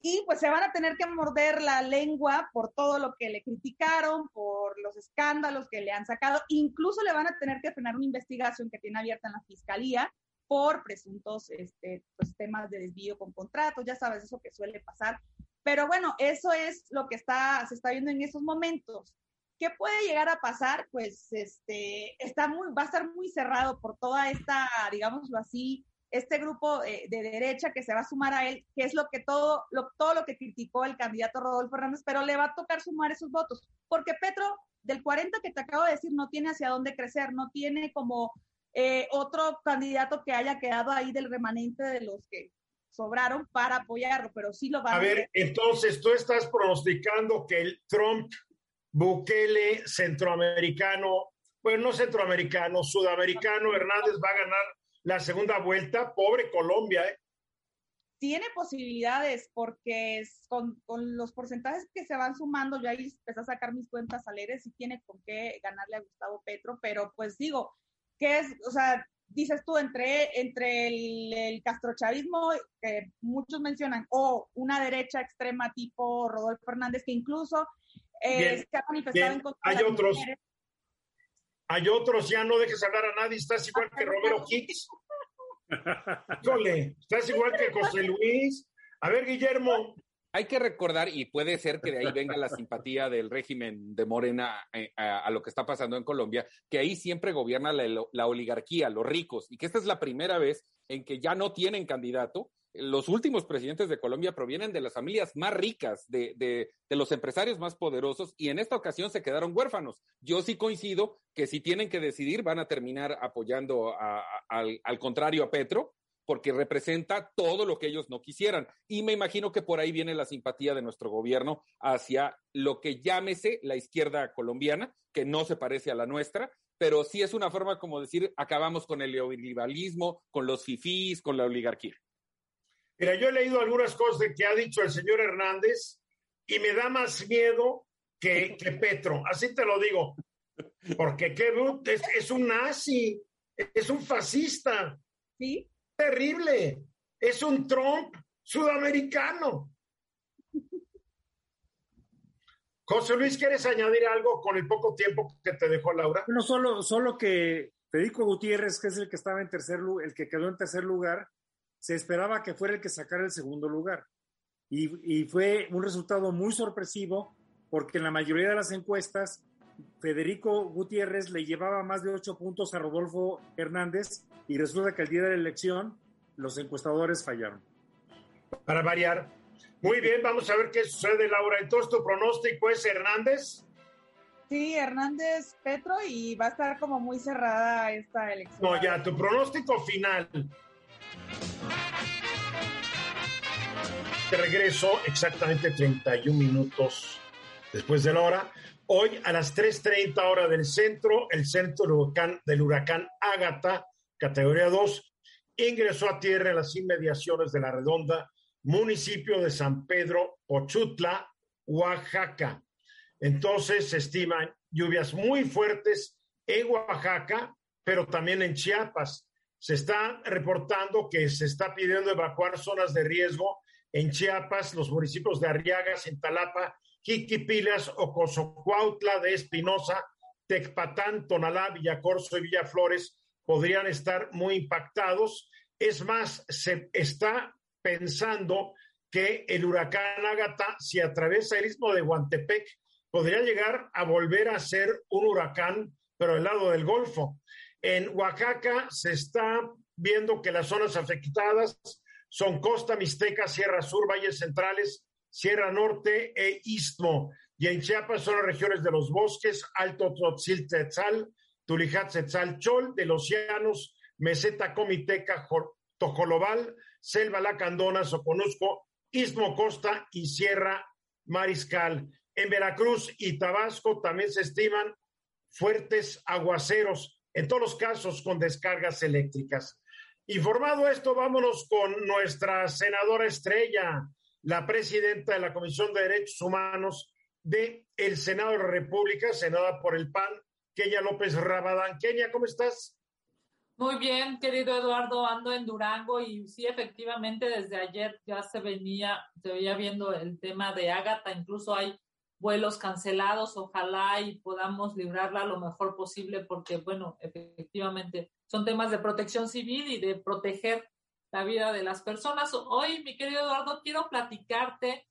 y pues se van a tener que morder la lengua por todo lo que le criticaron, por los escándalos que le han sacado, incluso le van a tener que frenar una investigación que tiene abierta en la fiscalía por presuntos este, pues, temas de desvío con contratos, ya sabes, eso que suele pasar. Pero bueno, eso es lo que está, se está viendo en esos momentos. ¿Qué puede llegar a pasar? Pues este, está muy, va a estar muy cerrado por toda esta, digámoslo así, este grupo de, derecha que se va a sumar a él, que es lo que todo lo, todo lo que criticó el candidato Rodolfo Hernández, pero le va a tocar sumar esos votos, porque Petro, del 40 que te acabo de decir, no tiene hacia dónde crecer, no tiene como eh, otro candidato que haya quedado ahí del remanente de los que sobraron para apoyarlo, pero sí lo va a... A ver, entonces tú estás pronosticando que el Trump, Bukele, centroamericano, bueno, no centroamericano, sudamericano, Hernández va a ganar la segunda vuelta, pobre Colombia, ¿eh? Tiene posibilidades porque es con, con, los porcentajes que se van sumando, yo ahí empecé a sacar mis cuentas alegres y tiene con qué ganarle a Gustavo Petro, pero pues digo, que es, o sea, dices tú, entre, entre el, castrochavismo, que muchos mencionan, o una derecha extrema tipo Rodolfo Fernández, que incluso eh, se ha manifestado en contra Hay otros. Hay otros, ya no dejes hablar a nadie, estás igual que Romero Hicks. estás igual que José Luis. A ver, Guillermo, hay que recordar, y puede ser que de ahí venga la simpatía del régimen de Morena eh, a, lo que está pasando en Colombia, que ahí siempre gobierna la, oligarquía, los ricos, y que esta es la primera vez en que ya no tienen candidato. Los últimos presidentes de Colombia provienen de las familias más ricas, de, de, los empresarios más poderosos, y en esta ocasión se quedaron huérfanos. Yo sí coincido que si tienen que decidir van a terminar apoyando al, al contrario a Petro, porque representa todo lo que ellos no quisieran. Y me imagino que por ahí viene la simpatía de nuestro gobierno hacia lo que llámese la izquierda colombiana, que no se parece a la nuestra, pero sí es una forma como decir, acabamos con el neoliberalismo, con los fifís, con la oligarquía. Mira, yo he leído algunas cosas que ha dicho el señor Hernández y me da más miedo que, que Petro, así te lo digo, porque qué es, es un nazi, es un fascista. Sí terrible. Es un Trump sudamericano. José Luis, ¿quieres añadir algo con el poco tiempo que te dejó Laura? No, solo, solo que Federico Gutiérrez, que es el que estaba en tercer lugar, el que quedó en tercer lugar, se esperaba que fuera el que sacara el segundo lugar. Y, y fue un resultado muy sorpresivo porque en la mayoría de las encuestas Federico Gutiérrez le llevaba más de ocho puntos a Rodolfo Hernández y resulta que el día de la elección los encuestadores fallaron. Para variar. Muy bien, vamos a ver qué sucede, Laura. Entonces, ¿tu pronóstico es Hernández? Sí, Hernández Petro y va a estar como muy cerrada esta elección. No, ya, tu pronóstico final. Te regreso exactamente 31 minutos después de la hora Hoy a las 3.30 hora del centro, el centro del huracán, del huracán Ágata, categoría 2, ingresó a tierra en las inmediaciones de la redonda, municipio de San Pedro Pochutla, Oaxaca. Entonces se estiman lluvias muy fuertes en Oaxaca, pero también en Chiapas. Se está reportando que se está pidiendo evacuar zonas de riesgo en Chiapas, los municipios de Arriaga, Cintalapa, Jiquipilas, Ocosocuautla de Espinosa, Tecpatán, Tonalá, Villacorso y Villaflores podrían estar muy impactados. Es más, se está pensando que el huracán Ágata, si atraviesa el istmo de Guantepec, podría llegar a volver a ser un huracán, pero del lado del Golfo. En Oaxaca se está viendo que las zonas afectadas son Costa Mixteca, Sierra Sur, Valles Centrales, Sierra Norte e Istmo. Y en Chiapas son las regiones de los bosques, Alto Tzotzil Tetzal, Tulijat Tetzal Chol, de los llanos, Meseta Comiteca, Tojolobal, Selva Lacandona, Soconusco, Istmo Costa y Sierra Mariscal. En Veracruz y Tabasco también se estiman fuertes aguaceros, en todos los casos con descargas eléctricas. Informado esto, vámonos con nuestra senadora estrella, la presidenta de la Comisión de Derechos Humanos de el Senado de la República, senada por el PAN, Kenia López Rabadán. Kenia, ¿cómo estás? Muy bien, querido Eduardo, ando en Durango y sí, efectivamente, desde ayer ya se venía, se veía viendo el tema de Ágata, incluso hay vuelos cancelados, ojalá y podamos librarla lo mejor posible porque, bueno, efectivamente son temas de protección civil y de proteger la vida de las personas. Hoy, mi querido Eduardo, quiero platicarte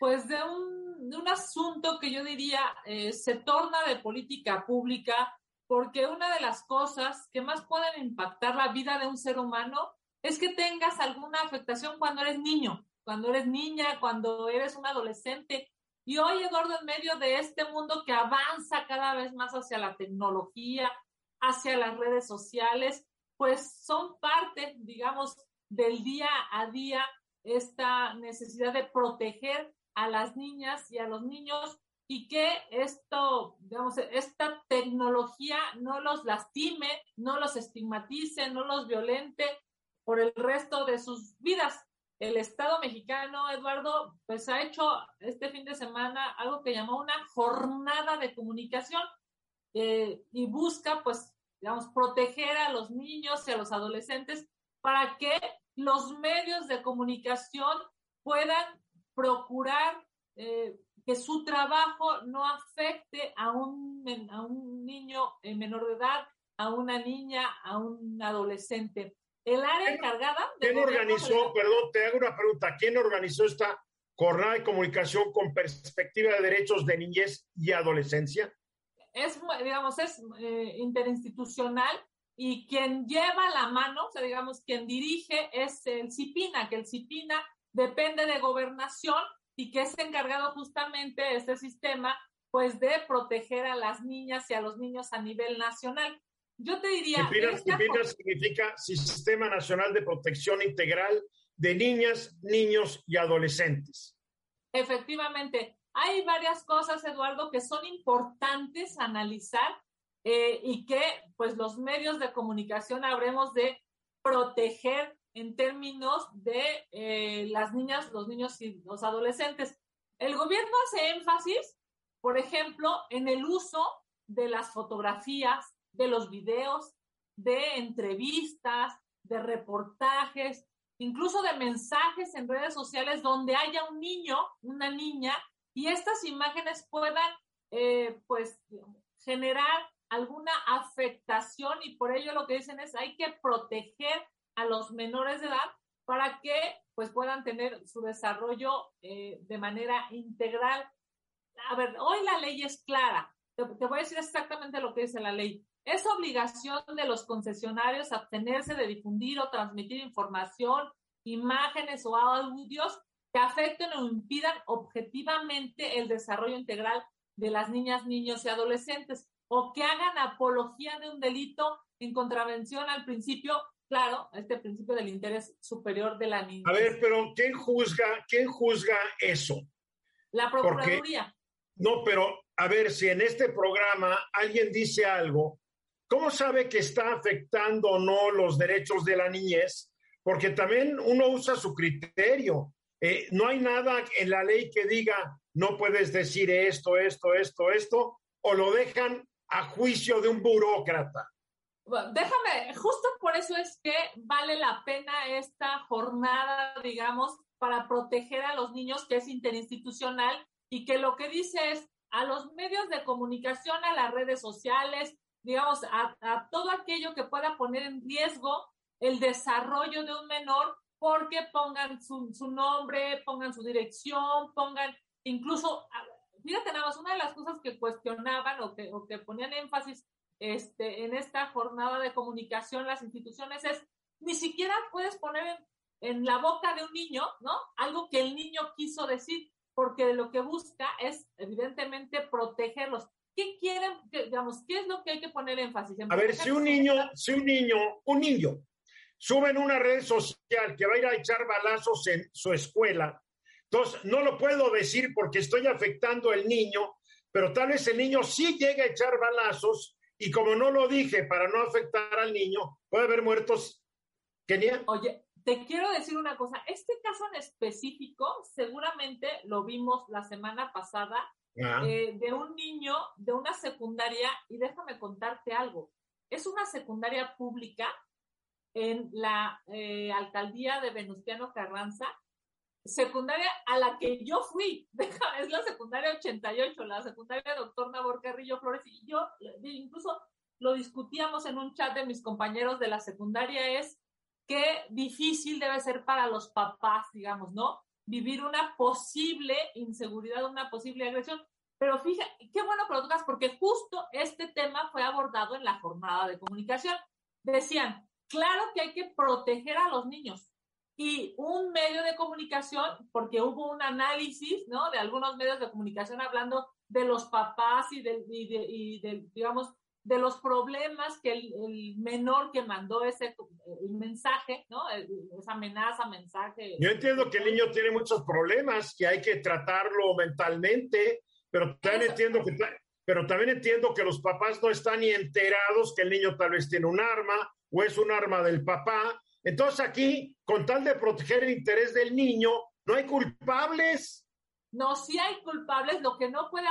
pues de un, de un asunto que yo diría eh, se torna de política pública porque una de las cosas que más pueden impactar la vida de un ser humano es que tengas alguna afectación cuando eres niño, cuando eres niña, cuando eres un adolescente y hoy, Eduardo, en medio de este mundo que avanza cada vez más hacia la tecnología, hacia las redes sociales, pues son parte, digamos, del día a día esta necesidad de proteger a las niñas y a los niños y que esto, digamos, esta tecnología no los lastime, no los estigmatice, no los violente por el resto de sus vidas. El Estado mexicano, Eduardo, pues ha hecho este fin de semana algo que llamó una jornada de comunicación eh, y busca, pues, digamos, proteger a los niños y a los adolescentes para que los medios de comunicación puedan procurar eh, que su trabajo no afecte a un, a un niño menor de edad, a una niña, a un adolescente. El área encargada. ¿Quién organizó, perdón, te hago una pregunta, ¿quién organizó esta jornada de comunicación con perspectiva de derechos de niñez y adolescencia? Es, digamos, es eh, interinstitucional y quien lleva la mano, o sea, digamos, quien dirige es el CIPINA, que el CIPINA depende de gobernación y que es encargado justamente de este sistema, pues de proteger a las niñas y a los niños a nivel nacional. Yo te diría... CIPINA significa Sistema Nacional de Protección Integral de Niñas, Niños y Adolescentes. Efectivamente, hay varias cosas, Eduardo, que son importantes analizar eh, y que pues los medios de comunicación habremos de proteger en términos de eh, las niñas, los niños y los adolescentes. El gobierno hace énfasis, por ejemplo, en el uso de las fotografías, de los videos, de entrevistas, de reportajes, incluso de mensajes en redes sociales donde haya un niño, una niña, y estas imágenes puedan, eh, pues, generar alguna afectación y por ello lo que dicen es hay que proteger a los menores de edad para que pues puedan tener su desarrollo eh, de manera integral. A ver, hoy la ley es clara. te, voy a decir exactamente lo que dice la ley. Es obligación de los concesionarios abstenerse de difundir o transmitir información, imágenes o audios que afecten o impidan objetivamente el desarrollo integral de las niñas, niños y adolescentes o que hagan apología de un delito en contravención al principio, claro, este principio del interés superior de la niña. A ver, pero ¿quién juzga, quién juzga eso? La Procuraduría. no, pero a ver si en este programa alguien dice algo, ¿cómo sabe que está afectando o no los derechos de la niñez? Porque también uno usa su criterio. Eh, no hay nada en la ley que diga no puedes decir esto, esto, esto, esto, o lo dejan a juicio de un burócrata. déjame, justo por eso es que vale la pena esta jornada, digamos, para proteger a los niños, que es interinstitucional y que lo que dice es a los medios de comunicación, a las redes sociales, digamos, a, todo aquello que pueda poner en riesgo el desarrollo de un menor, porque pongan su nombre, pongan su dirección, pongan incluso, fíjate nada más, una de las cosas que cuestionaban o que, o que ponían énfasis este, en esta jornada de comunicación las instituciones es, ni siquiera puedes poner en, en la boca de un niño, ¿no? Algo que el niño quiso decir, porque lo que busca es, evidentemente, protegerlos. ¿Qué quieren, digamos, qué es lo que hay que poner énfasis? a ver, si un niño, si un niño, un niño sube en una red social que va a ir a echar balazos en su escuela, entonces no lo puedo decir porque estoy afectando al niño, pero tal vez el niño sí llegue a echar balazos y como no lo dije para no afectar al niño, puede haber muertos. Kenia. Oye, te quiero decir una cosa, este caso en específico, seguramente lo vimos la semana pasada, ah. eh, de un niño de una secundaria, y déjame contarte algo, es una secundaria pública en la eh, alcaldía de Venustiano Carranza, secundaria a la que yo fui, es la secundaria 88, la secundaria doctor Nabor Carrillo Flores, y yo incluso lo discutíamos en un chat de mis compañeros de la secundaria, es qué difícil debe ser para los papás, digamos, ¿no? Vivir una posible inseguridad, una posible agresión. Pero fíjate, qué bueno que lo tocas, porque justo este tema fue abordado en la jornada de comunicación. Decían, claro que hay que proteger a los niños. Y un medio de comunicación, porque hubo un análisis, ¿no? De algunos medios de comunicación hablando de los papás y de, y de, digamos, de los problemas que el, menor que mandó ese mensaje, ¿no? Esa amenaza, mensaje. Yo entiendo que el niño tiene muchos problemas, que hay que tratarlo mentalmente, pero también entiendo que pero también entiendo que los papás no están ni enterados que el niño tal vez tiene un arma o es un arma del papá. Entonces aquí, con tal de proteger el interés del niño, no hay culpables. No, sí hay culpables. Lo que no puede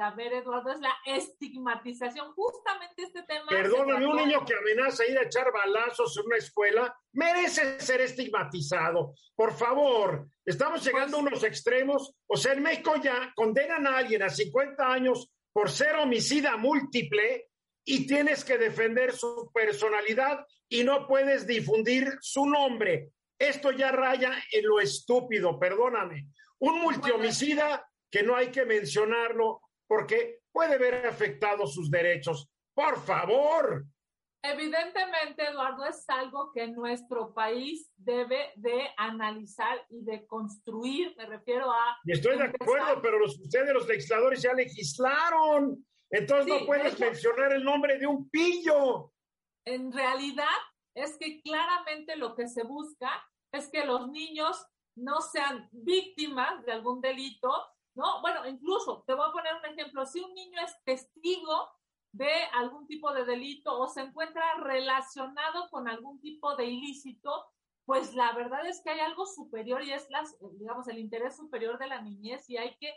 haber, Eduardo, es la estigmatización. Justamente este tema. Perdóname, un niño que amenaza ir a echar balazos en una escuela merece ser estigmatizado. Por favor, estamos llegando a unos extremos. O sea, en México ya condenan a alguien a 50 años por ser homicida múltiple y tienes que defender su personalidad y no puedes difundir su nombre. Esto ya raya en lo estúpido, perdóname. Un multihomicida que no hay que mencionarlo porque puede ver afectados sus derechos. Por favor. Evidentemente, Eduardo, es algo que nuestro país debe de analizar y de construir. Me refiero a... Y estoy de acuerdo, pero los, ustedes, los legisladores, ya legislaron. Entonces no puedes mencionar el nombre de un pillo. En realidad es que claramente lo que se busca es que los niños no sean víctimas de algún delito, ¿no? Bueno, incluso, te voy a poner un ejemplo, si un niño es testigo de algún tipo de delito o se encuentra relacionado con algún tipo de ilícito, pues la verdad es que hay algo superior y es, las, digamos, el interés superior de la niñez y hay que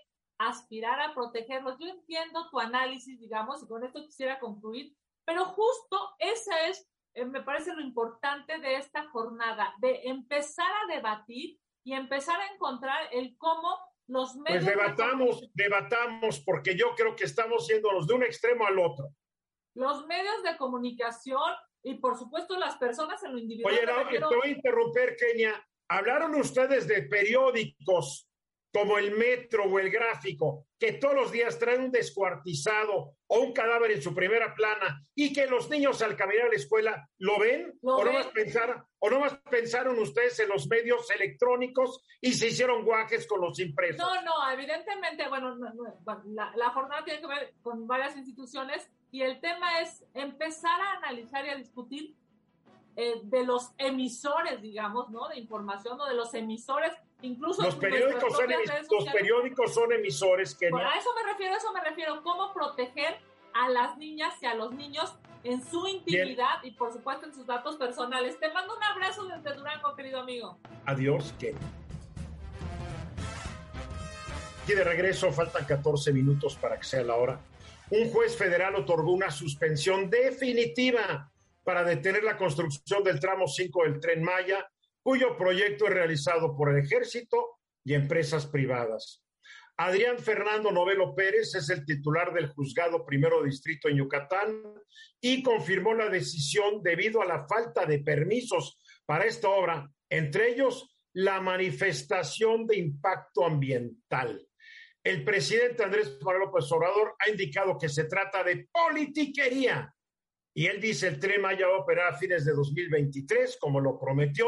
aspirar a protegerlos. Yo entiendo tu análisis, digamos, y con esto quisiera concluir, pero justo ese es, eh, me parece lo importante de esta jornada, de empezar a debatir y empezar a encontrar el cómo los pues medios... Pues debatamos, debatamos, porque yo creo que estamos yéndonos de un extremo al otro. Los medios de comunicación y por supuesto las personas en lo individual. Oye, no, te voy a interrumpir, Kenia. Hablaron ustedes de periódicos como el metro o el gráfico, que todos los días traen un descuartizado o un cadáver en su primera plana y que los niños al caminar a la escuela lo ven, o, No más pensar, o no más pensaron ustedes en los medios electrónicos y se hicieron guajes con los impresos. No, no, evidentemente, bueno, la, jornada tiene que ver con varias instituciones y el tema es empezar a analizar y a discutir eh, de los emisores, digamos, ¿no? De información o de los emisores Incluso los periódicos, son, los periódicos son emisores que A eso me refiero, a eso me refiero. ¿Cómo proteger a las niñas y a los niños en su intimidad y por supuesto en sus datos personales? Te mando un abrazo desde Durango, querido amigo. Adiós, que Aquí de regreso, faltan 14 minutos para que sea la hora. Un juez federal otorgó una suspensión definitiva para detener la construcción del tramo 5 del tren Maya cuyo proyecto es realizado por el ejército y empresas privadas. Adrián Fernando Novelo Pérez es el titular del juzgado primero distrito en Yucatán y confirmó la decisión debido a la falta de permisos para esta obra, entre ellos la manifestación de impacto ambiental. El presidente Andrés Manuel López Obrador ha indicado que se trata de politiquería y él dice el tren Maya va a operar a fines de 2023, como lo prometió,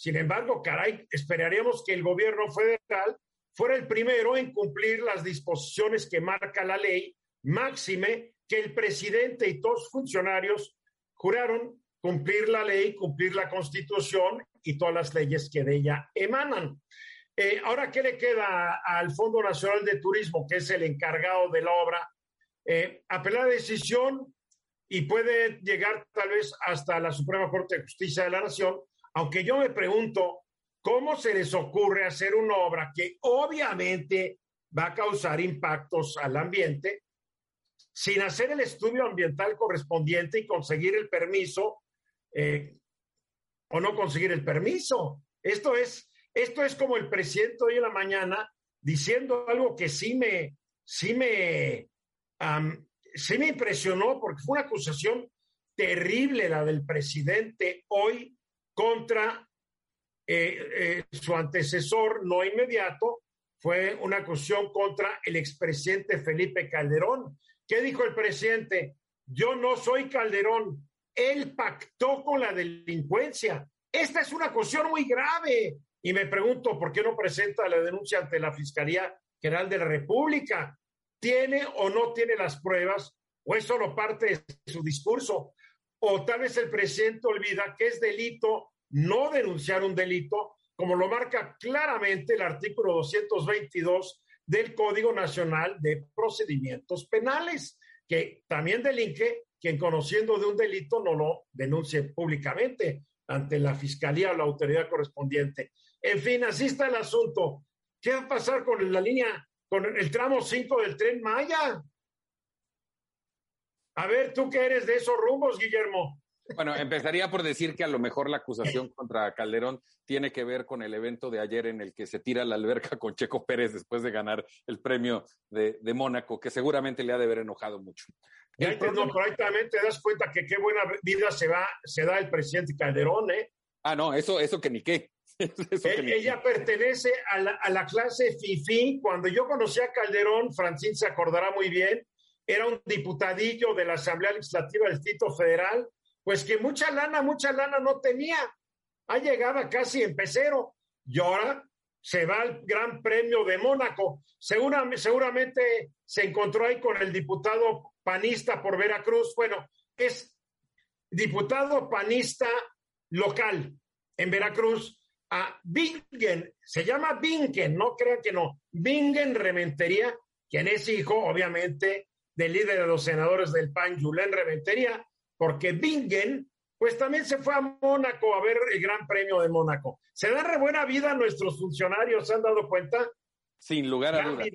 sin embargo, caray, esperaríamos que el gobierno federal fuera el primero en cumplir las disposiciones que marca la ley, máxime que el presidente y todos funcionarios juraron cumplir la ley, cumplir la constitución y todas las leyes que de ella emanan. Eh, ahora, ¿qué le queda al Fondo Nacional de Turismo, que es el encargado de la obra? Eh, apelar la decisión y puede llegar tal vez hasta la Suprema Corte de Justicia de la Nación aunque yo me pregunto, ¿cómo se les ocurre hacer una obra que obviamente va a causar impactos al ambiente sin hacer el estudio ambiental correspondiente y conseguir el permiso eh, o no conseguir el permiso? Esto es, esto es como el presidente hoy en la mañana diciendo algo que sí me, sí me, sí me impresionó porque fue una acusación terrible la del presidente hoy contra eh, eh, su antecesor no inmediato, fue una acusación contra el expresidente Felipe Calderón. ¿Qué dijo el presidente? Yo no soy Calderón, él pactó con la delincuencia. Esta es una acusación muy grave. Y me pregunto, ¿por qué no presenta la denuncia ante la Fiscalía General de la República? ¿Tiene o no tiene las pruebas? ¿O es solo parte de su discurso? O tal vez el presidente olvida que es delito no denunciar un delito, como lo marca claramente el artículo 222 del Código Nacional de Procedimientos Penales, que también delinque quien conociendo de un delito no lo denuncie públicamente ante la fiscalía o la autoridad correspondiente. En fin, así está el asunto. ¿Qué va a pasar con la línea, con el tramo 5 del tren Maya? A ver, tú que eres de esos rumbos, Guillermo. Bueno, empezaría por decir que a lo mejor la acusación contra Calderón tiene que ver con el evento de ayer en el que se tira la alberca con Checo Pérez después de ganar el premio de, Mónaco, que seguramente le ha de haber enojado mucho. Ya no, pero ahí también te das cuenta que qué buena vida se va, se da el presidente Calderón, ¿eh? Ah, no, eso, eso que ni qué. ella pertenece a la, a la clase FIFI. Cuando yo conocí a Calderón, Francín se acordará muy bien, era un diputadillo de la Asamblea Legislativa del Distrito Federal, pues que mucha lana, mucha lana no tenía. Ha llegado casi en pecero y ahora se va al Gran Premio de Mónaco. seguramente se encontró ahí con el diputado panista por Veracruz. Bueno, es diputado panista local en Veracruz a Bingen, se llama Bingen, no crean que no, Bingen Rementería, quien es hijo, obviamente, del líder de los senadores del PAN, Julen Rementería, porque Bingen, pues también se fue a Mónaco a ver el Gran Premio de Mónaco. Se da re buena vida a nuestros funcionarios, ¿se han dado cuenta? Sin lugar a dudas.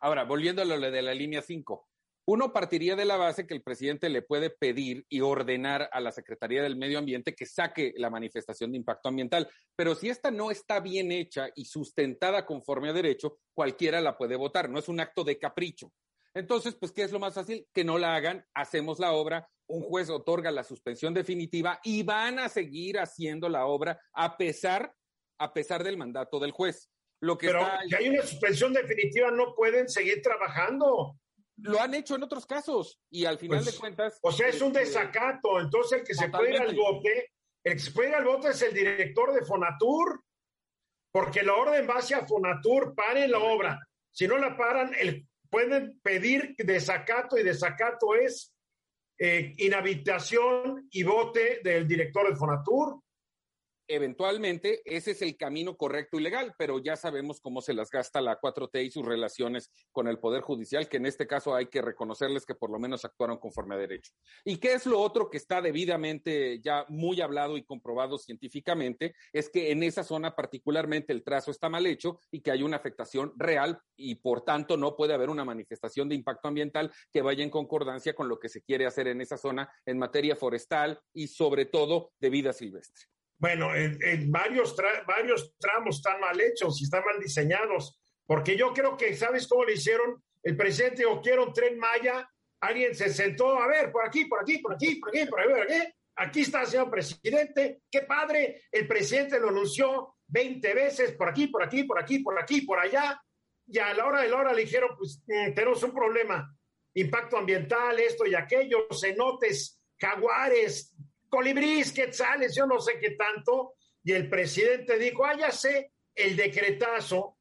Ahora, volviendo a lo de la línea 5, uno partiría de la base que el presidente le puede pedir y ordenar a la Secretaría del Medio Ambiente que saque la manifestación de impacto ambiental, pero si esta no está bien hecha y sustentada conforme a derecho, cualquiera la puede votar, no es un acto de capricho. Entonces, pues, ¿qué es lo más fácil? Que no la hagan, hacemos la obra, un juez otorga la suspensión definitiva y van a seguir haciendo la obra a pesar, a pesar del mandato del juez. Lo que Pero si hay una suspensión definitiva, no pueden seguir trabajando. Lo han hecho en otros casos y al final de pues, cuentas. O sea, es un este, desacato. Entonces, el que se puede ir al bote, el que se puede ir al bote es el director de Fonatur, porque la orden va hacia Fonatur, paren la obra. Si no la paran, el pueden pedir desacato y desacato es eh, inhabitación y bote del director de Fonatur. Eventualmente ese es el camino correcto y legal, pero ya sabemos cómo se las gasta la 4T y sus relaciones con el Poder Judicial, que en este caso hay que reconocerles que por lo menos actuaron conforme a derecho. ¿Y qué es lo otro que está debidamente ya muy hablado y comprobado científicamente? Es que en esa zona particularmente el trazo está mal hecho y que hay una afectación real y por tanto no puede haber una manifestación de impacto ambiental que vaya en concordancia con lo que se quiere hacer en esa zona en materia forestal y sobre todo de vida silvestre. Bueno, en, varios, varios tramos están mal hechos y están mal diseñados, porque yo creo que, ¿sabes cómo le hicieron? El presidente o quiero un tren Maya, alguien se sentó, a ver, por aquí, por aquí, por aquí, por aquí, por aquí, por aquí. Aquí está señor presidente, qué padre, el presidente lo anunció 20 veces, por aquí, por aquí, por aquí, por aquí, por allá, y a la hora de la hora le dijeron, pues mm, tenemos un problema, impacto ambiental, esto y aquello, cenotes, jaguares, colibrís, quetzales, yo no sé qué tanto, y el presidente dijo, ah, ya el decretazo,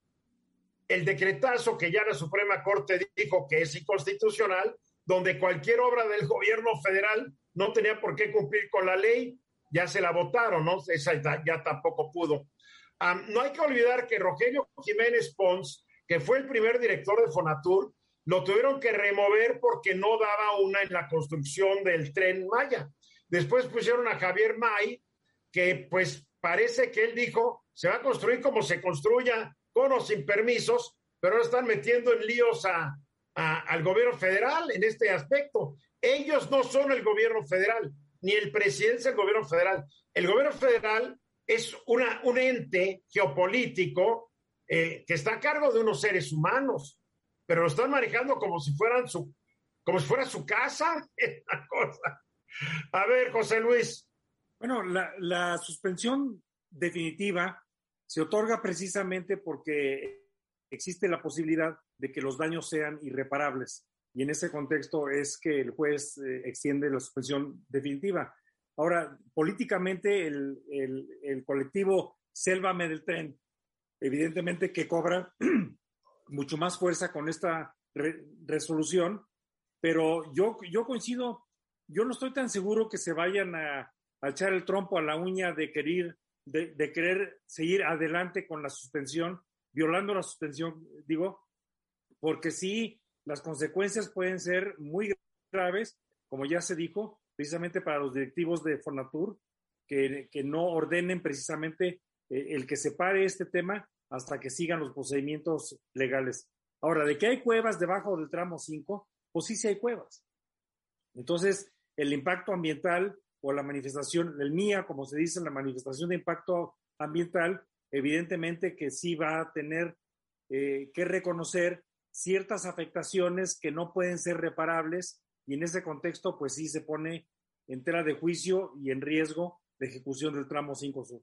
el decretazo que ya la Suprema Corte dijo que es inconstitucional, donde cualquier obra del gobierno federal no tenía por qué cumplir con la ley, ya se la votaron, ¿no? Esa ya tampoco pudo. no hay que olvidar que Rogelio Jiménez Pons, que fue el primer director de Fonatur, lo tuvieron que remover porque no daba una en la construcción del tren Maya. Después pusieron a Javier May, que pues parece que él dijo, se va a construir como se construya, con o sin permisos, pero ahora están metiendo en líos al gobierno federal en este aspecto. Ellos no son el gobierno federal, ni el presidente del gobierno federal. El gobierno federal es un ente geopolítico eh, que está a cargo de unos seres humanos, pero lo están manejando como si fueran su, como si fuera su casa, es cosa. A ver, José Luis. Bueno, la, suspensión definitiva se otorga precisamente porque existe la posibilidad de que los daños sean irreparables. Y en ese contexto es que el juez eh, extiende la suspensión definitiva. Ahora, políticamente, el, colectivo Sélvame del Tren, evidentemente que cobra mucho más fuerza con esta resolución, pero yo, yo coincido yo no estoy tan seguro que se vayan a, echar el trompo a la uña de querer, de, querer seguir adelante con la suspensión, violando la suspensión, digo, porque sí, las consecuencias pueden ser muy graves, como ya se dijo, precisamente para los directivos de Fonatur, que, que no ordenen precisamente eh, el que se pare este tema hasta que sigan los procedimientos legales. Ahora, de que hay cuevas debajo del tramo 5, pues sí, sí hay cuevas. Entonces, el impacto ambiental o la manifestación, el MIA, como se dice, la manifestación de impacto ambiental, evidentemente que sí va a tener eh, que reconocer ciertas afectaciones que no pueden ser reparables y en ese contexto pues sí se pone en tela de juicio y en riesgo de ejecución del tramo 5 sur.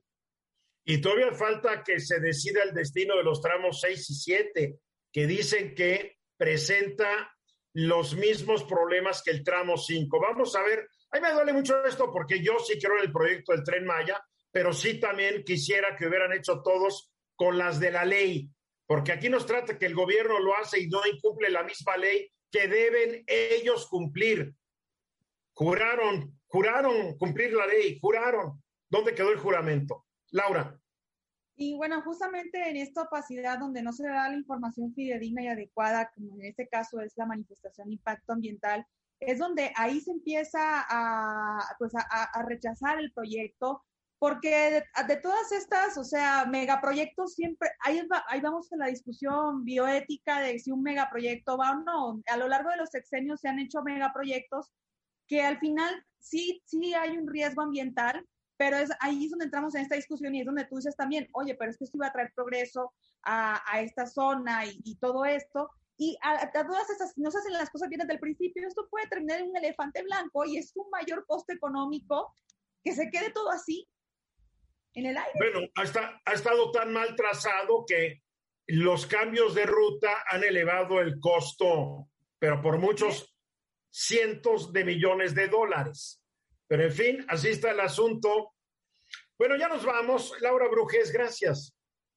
Y todavía falta que se decida el destino de los tramos 6 y 7, que dicen que presenta los mismos problemas que el tramo 5. Vamos a ver, a mí me duele mucho esto porque yo sí quiero el proyecto del tren Maya, pero sí también quisiera que hubieran hecho todos con las de la ley, porque aquí nos trata que el gobierno lo hace y no incumple la misma ley que deben ellos cumplir. Juraron, juraron cumplir la ley, juraron. ¿Dónde quedó el juramento? Laura. Y bueno, justamente en esta opacidad donde no se da la información fidedigna y adecuada, como en este caso es la manifestación impacto ambiental, es donde ahí se empieza a, pues a, rechazar el proyecto, porque de, todas estas, o sea, megaproyectos siempre, ahí, ahí vamos a la discusión bioética de si un megaproyecto va o no. A lo largo de los sexenios se han hecho megaproyectos que al final sí, sí hay un riesgo ambiental, pero es ahí es donde entramos en esta discusión y es donde tú dices también, oye, pero es que esto iba a traer progreso a, a esta zona y, todo esto. Y a, todas esas, no se hacen las cosas bien desde el principio, esto puede terminar en un elefante blanco y es un mayor costo económico que se quede todo así en el aire. Bueno, ha, ha estado tan mal trazado que los cambios de ruta han elevado el costo, pero por muchos cientos de millones de dólares. Pero en fin, así está el asunto. Bueno, ya nos vamos. Laura Brujes, gracias.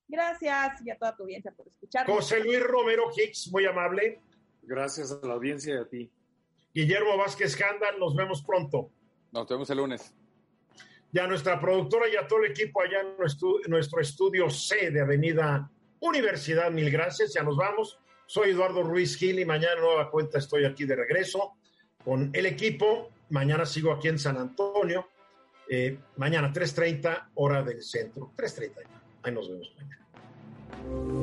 Gracias y a toda tu audiencia por escuchar. José Luis Romero Hicks, muy amable. Gracias a la audiencia y a ti. Guillermo Vázquez Handal, nos vemos pronto. Nos vemos el lunes. y a nuestra productora y a todo el equipo allá en nuestro, nuestro estudio C de Avenida Universidad. Mil gracias, ya nos vamos. Soy Eduardo Ruiz Gil y mañana nueva cuenta estoy aquí de regreso con el equipo. Mañana sigo aquí en San Antonio. Eh, mañana 3.30 hora del centro. 3.30. Ahí nos vemos mañana.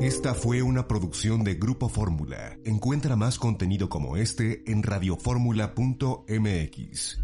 Esta fue una producción de Grupo Fórmula. Encuentra más contenido como este en radioformula.mx.